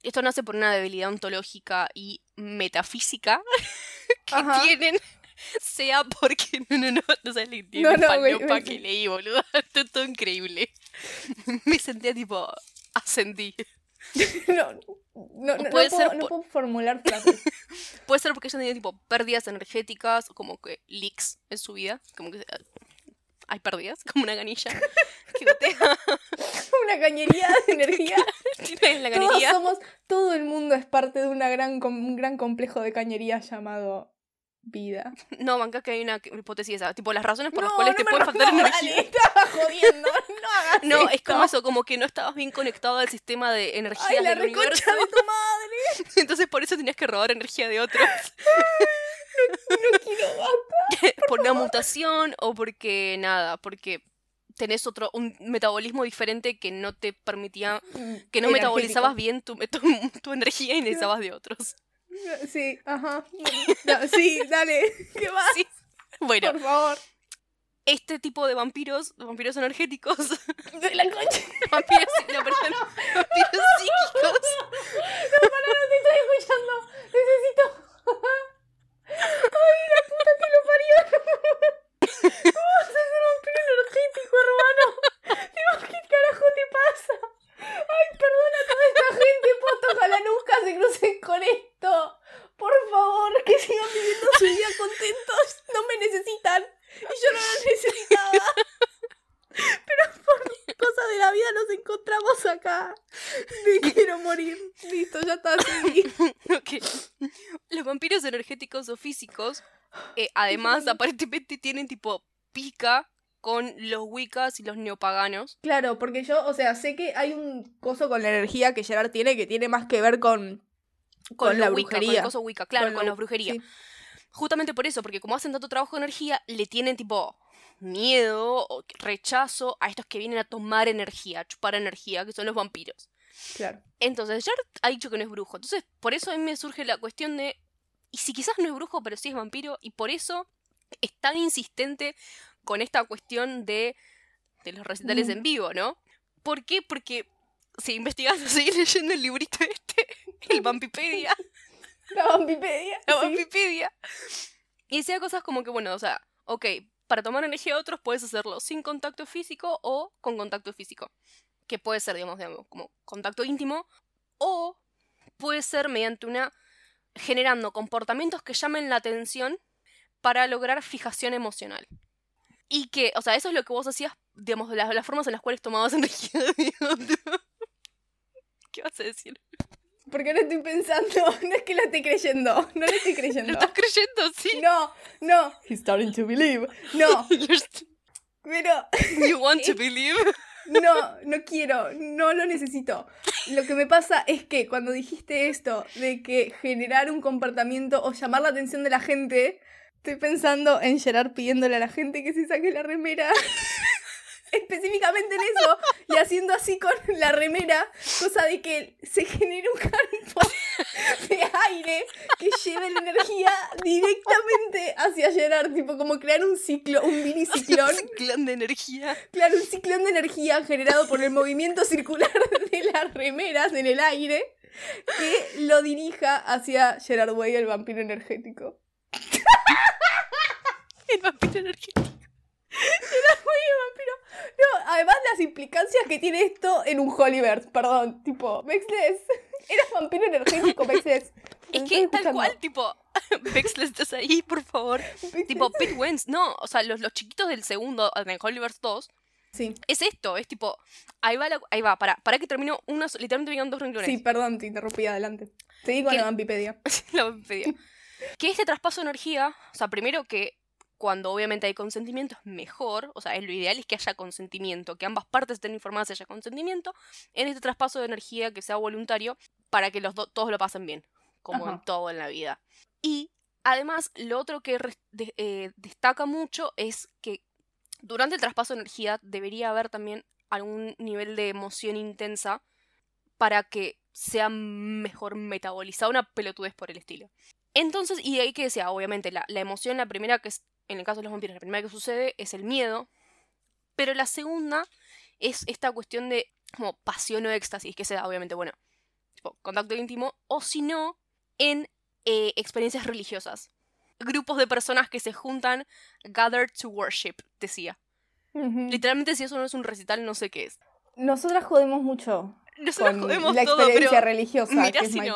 Esto nace por una debilidad ontológica y metafísica que tienen, sea porque no, no, no, no sabes la no, no, que leí, boludo. Esto es todo increíble. Me sentía tipo, ascendí. no, no, no, puede ser puedo, formular frases. puede ser porque ella tenía tipo pérdidas energéticas, como que leaks en su vida, como que hay pérdidas, como una canilla una cañería de energía. la Todos somos, todo el mundo es parte de una gran, un gran complejo de cañería llamado vida. No, banca que hay una hipótesis esa. Tipo, las razones por las cuales te puede faltar energía. Estaba jodiendo, no hagas No, es como eso, como que no estabas bien conectado al sistema de energía Ay, la del universo. de tu madre! Entonces por eso tenías que robar energía de otros. No, quiero basta. Por, una mutación o porque nada, porque tenés otro, un metabolismo diferente que no te permitía, mm, que no metabolizabas bien tu, tu energía y necesitabas de otros. Sí, ajá. sí, dale. ¿Qué más? Sí. Bueno. Por favor. Este tipo de vampiros, vampiros energéticos. De la concha. vampiros, no, perdón, vampiros psíquicos. No, para, no te estoy escuchando. Necesito. Ay, la puta que lo parió. ¿Cómo vas a ser un vampiro energético, hermano? ¿qué carajo te pasa? Ay, perdona a toda esta gente, posta, ojalá nunca se crucen con esto. Por favor, que sigan viviendo su vida contentos. y yo no lo necesitaba. Pero por cosas de la vida nos encontramos acá. Me quiero morir. Listo, ya está así. ok. Los vampiros energéticos o físicos, eh, además, aparentemente tienen tipo pica con los Wiccas y los neopaganos. Claro, porque yo, o sea, sé que hay un coso con la energía que Gerard tiene que tiene más que ver con, con, la brujería. con el coso Wicca, claro, con, la brujería. Justamente por eso, porque como hacen tanto trabajo de energía, le tienen tipo miedo o rechazo a estos que vienen a tomar energía, a chupar energía, que son los vampiros. Claro. Entonces, Jared ha dicho que no es brujo. Entonces, por eso a mí me surge la cuestión de. Y si quizás no es brujo, pero sí es vampiro, y por eso es tan insistente con esta cuestión de, de los recitales en vivo, ¿no? ¿Por qué? Porque si investigas, seguís leyendo el librito este, el Vampipedia. La Vampipedia. La Vampipedia. Y decía cosas como que, bueno, o sea, ok, para tomar energía de otros puedes hacerlo sin contacto físico o con contacto físico. Que puede ser, digamos, digamos como contacto íntimo. O puede ser mediante una. generando comportamientos que llamen la atención para lograr fijación emocional. Y que, o sea, eso es lo que vos hacías, digamos, las, las formas en las cuales tomabas energía de ¿Qué vas a decir? Porque no estoy pensando, no es que lo esté creyendo, no lo estoy creyendo. ¿Lo estás creyendo? Sí. No, no. He's starting to believe. No. Pero. You want to believe? No, no quiero, no lo necesito. Lo que me pasa es que cuando dijiste esto de que generar un comportamiento o llamar la atención de la gente, estoy pensando en Gerard pidiéndole a la gente que se saque la remera específicamente en eso y haciendo así con la remera, cosa de que se genere un campo de aire que lleve la energía directamente hacia Gerard, tipo como crear un ciclo, un mini ciclón. Un ciclón de energía. Claro, un ciclón de energía generado por el movimiento circular de las remeras en el aire que lo dirija hacia Gerard Way, el vampiro energético. el vampiro energético. Way, el vampiro no, además las implicancias que tiene esto en un Hollyverse, perdón, tipo, Vexless, eras vampiro energético, Vexless. Es que tal cual, tipo, Vexless, estás ahí, por favor. Tipo, Pete Wentz, no, o sea, los, los chiquitos del segundo, en Hollyverse 2, Sí. Es esto, es tipo, ahí va, ahí va, para, para que termino unos, literalmente me dos renglones. Sí, perdón, te interrumpí, adelante. Seguí con la Vampipedia. la Vampipedia. que este traspaso de energía, o sea, primero que cuando obviamente hay consentimiento es mejor, o sea, lo ideal es que haya consentimiento, que ambas partes estén informadas y haya consentimiento en este traspaso de energía que sea voluntario para que los todos lo pasen bien, como en todo en la vida. Y además, lo otro que eh, destaca mucho es que durante el traspaso de energía debería haber también algún nivel de emoción intensa para que sea mejor metabolizada una pelotudez por el estilo. Entonces, y ahí que decía, obviamente, la, la emoción, la primera que es en el caso de los vampiros, la primera que sucede es el miedo, pero la segunda es esta cuestión de como pasión o éxtasis, que se da obviamente, bueno, tipo, contacto íntimo, o si no, en eh, experiencias religiosas. Grupos de personas que se juntan, gathered to worship, decía. Literalmente, si eso no es un recital, no sé qué es. Nosotras jodemos mucho. Nosotras jodemos la experiencia religiosa que es si no.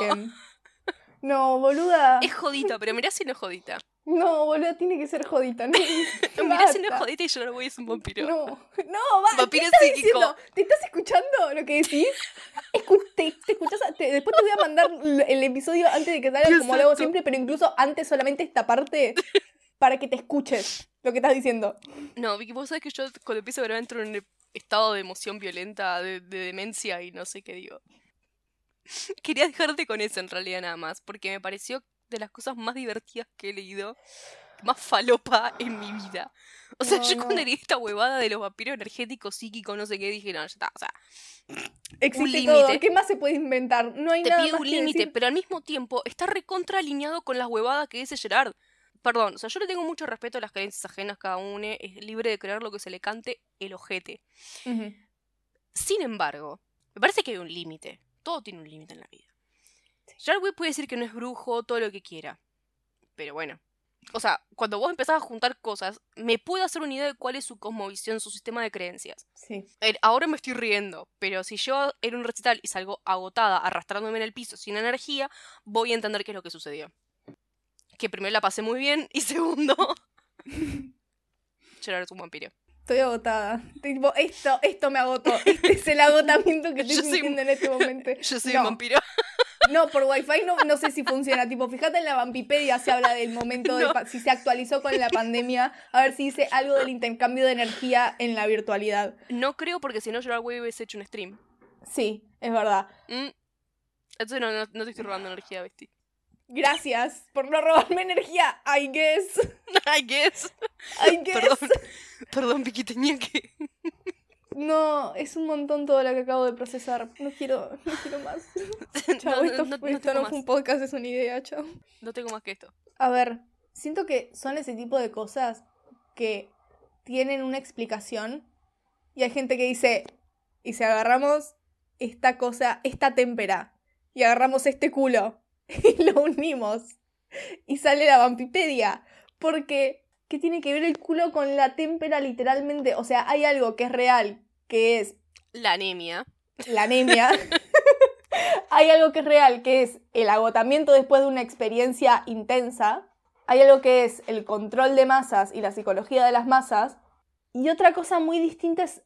No, boluda. Es jodita, pero mirá si no es jodita. No, boludo, tiene que ser jodita. No, Mira si no es jodita y yo no voy a ser un vampiro. No, no, va. Vampiro ¿qué estás psíquico. Diciendo? ¿Te estás escuchando lo que decís? Escu te, te escuchas, te, después te voy a mandar el episodio antes de que salga, como lo hago siempre, pero incluso antes solamente esta parte para que te escuches lo que estás diciendo. No, Vicky, vos sabés que yo cuando empiezo a grabar entro en un estado de emoción violenta, de, de demencia y no sé qué digo. Quería dejarte con eso en realidad nada más, porque me pareció de las cosas más divertidas que he leído, más falopa en mi vida. O sea, No, yo no. cuando leí esta huevada de los vampiros energéticos, psíquicos, no sé qué, dije, no, ya está, o sea, Existe todo. ¿Qué más se puede inventar? No hay te nada pide más un límite, pero al mismo tiempo está recontra alineado con las huevadas que dice Gerard. Perdón, o sea, yo le tengo mucho respeto a las creencias ajenas, cada uno es libre de creer lo que se le cante el ojete. Sin embargo, me parece que hay un límite. Todo tiene un límite en la vida. Way puede decir que no es brujo, todo lo que quiera. Pero bueno. O sea, cuando vos empezás a juntar cosas, me puedo hacer una idea de cuál es su cosmovisión, su sistema de creencias. Sí. Eh, Ahora me estoy riendo, pero si yo era un recital y salgo agotada, arrastrándome en el piso sin energía, voy a entender qué es lo que sucedió. Que primero la pasé muy bien y segundo, Gerard es un vampiro. Estoy agotada. Tipo, esto, esto me agotó. Este es el agotamiento que estoy Yo soy- sintiendo en este momento. Yo soy No. un vampiro. No, por wifi no, no sé si funciona. Tipo, fíjate en la Vampipedia se habla del momento de No. si se actualizó con la pandemia. A ver si dice algo del intercambio de energía en la virtualidad. No creo porque si no Gerard Way hubiese hecho un stream. Sí, es verdad. Mm. Entonces no, no, no te estoy robando energía, Besti. Gracias por no robarme energía. I guess. I guess. I guess. Perdón. Perdón, Vicky, tenía que. No, es un montón todo lo que acabo de procesar. No quiero, no quiero más. Chao, no, esto, no, no esto no fue un podcast, es una idea, chao. No tengo más que esto. A ver, siento que son ese tipo de cosas que tienen una explicación y hay gente que dice, y si agarramos esta cosa, esta témpera, y agarramos este culo y lo unimos y sale la vampipedia, porque ¿qué tiene que ver el culo con la témpera literalmente? O sea, hay algo que es real, que es La anemia. la anemia. Hay algo que es real, que es el agotamiento después de una experiencia intensa. Hay algo que es el control de masas y la psicología de las masas. Y otra cosa muy distinta es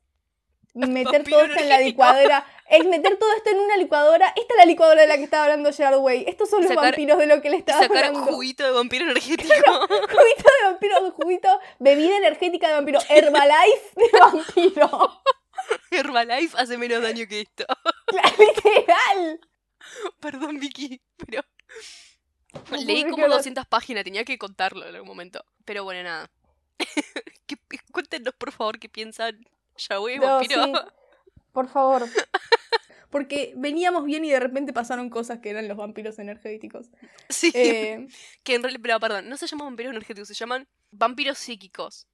meter todo esto en la licuadora. Es meter todo esto en una licuadora. Esta es la licuadora de la que estaba hablando Gerard Way. Estos son los Sacar- vampiros de lo que le estaba sacar hablando. juguito de vampiro energético. Juguito de vampiro, juguito, bebida energética de vampiro, Herbalife de vampiro. Herbalife hace menos daño que esto. Literal. Perdón, Vicky, pero. Leí como creerlo. 200 páginas, tenía que contarlo en algún momento. Pero bueno, nada. ¿Qué- Cuéntenos, por favor, qué piensan Yahweh, No, vampiro. sí. Por favor. Porque veníamos bien y de repente pasaron cosas que eran los vampiros energéticos. Sí, Eh, que en realidad, pero, perdón, no se llaman vampiros energéticos, se llaman vampiros psíquicos.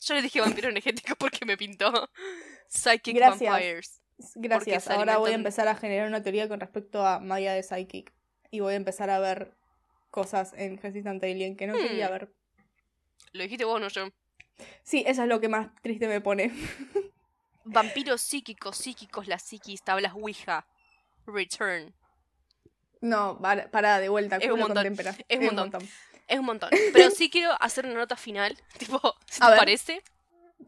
Yo les dije vampiros energéticos porque me pintó Psychic Gracias. Vampires. gracias. Ahora voy a empezar a generar una teoría con respecto a Maya de Psychic. Y voy a empezar a ver cosas en Resistant Alien que no Hmm. quería ver. Lo dijiste vos, no yo. Sí, eso es lo que más triste me pone. Vampiros psíquicos, psíquicos, las psiquis, tablas Ouija. Return. No, para, para de vuelta. Es un montón, es un montón. Es un montón. Pero sí quiero hacer una nota final, tipo, si te ver. parece,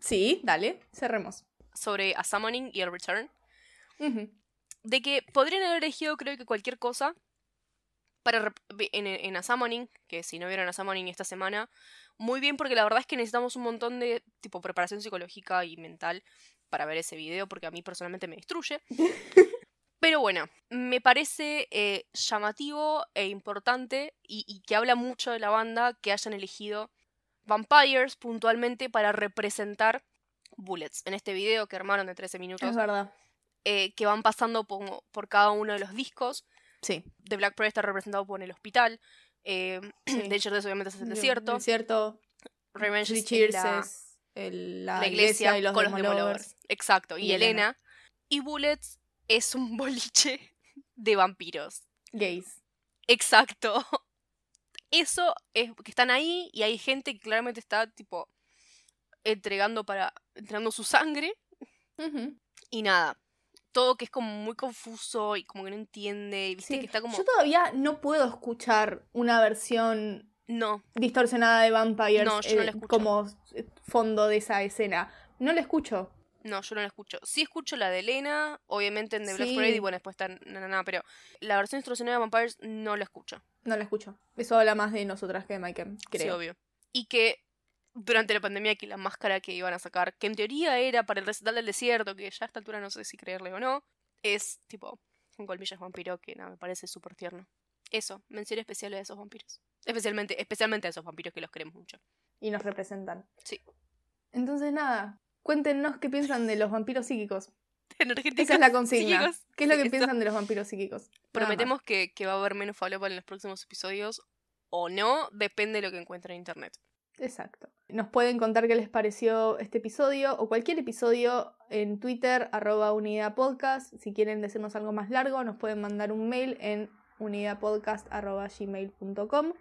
Sí, dale, cerremos. sobre A Summoning y el Return. De que podrían haber elegido creo que cualquier cosa para en, en A Summoning, que si no vieron A Summoning esta semana, muy bien porque la verdad es que necesitamos un montón de tipo preparación psicológica y mental para ver ese video porque a mí personalmente me destruye. Pero bueno, me parece eh, llamativo e importante y, y que habla mucho de la banda que hayan elegido Vampires puntualmente para representar Bullets en este video que armaron de 13 minutos Es verdad. eh, que van pasando por, por cada uno de los discos. Sí. The Black Prayer está representado por el hospital. Eh, Sí. Obviamente es el desierto. Desierto. Revenge Cheers es el- la, la iglesia, y los con los Demolovers. Exacto. Y, Y Elena. Elena. Y Bullets es un boliche de vampiros. Gays. Exacto. Eso es que están ahí y hay gente que claramente está tipo entregando para entregando su sangre y nada. Todo que es como muy confuso y como que no entiende, y viste Sí, que está como Yo todavía no puedo escuchar una versión no, distorsionada de Vampires No, yo no la eh, escucho. como eh, fondo de esa escena. No la escucho. No, yo no la escucho. Sí escucho la de Elena, obviamente en The Black Sí. Parade, y bueno, después está na, na, na, pero la versión distorsionada de Vampires no la escucho. No la escucho. Eso habla más de nosotras que de Michael, Sí, creo. obvio. Y que durante la pandemia que la máscara que iban a sacar, que en teoría era para el recital del desierto, que ya a esta altura no sé si creerle o no, es tipo un colmillas vampiro que nada, me parece súper tierno. Eso, mención especial a esos vampiros. Especialmente, especialmente a esos vampiros que los queremos mucho. y nos representan. Sí. Entonces, nada, cuéntenos qué piensan de los vampiros psíquicos. Esa es la consigna. psíquicos. ¿Qué es lo que eso. piensan de los vampiros psíquicos? Nada. Prometemos que, que va a haber menos falopa en los próximos episodios o no, depende de lo que encuentren en internet. Exacto. Nos pueden contar qué les pareció este episodio o cualquier episodio en Twitter, arroba unidadpodcast. Si quieren decirnos algo más largo, nos pueden mandar un mail en unidadpodcast.gmail.com.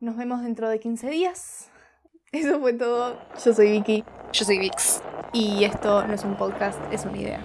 Nos vemos dentro de 15 días. Eso fue todo. Yo soy Vicky Yo soy Vix. y esto no es un podcast, es una idea.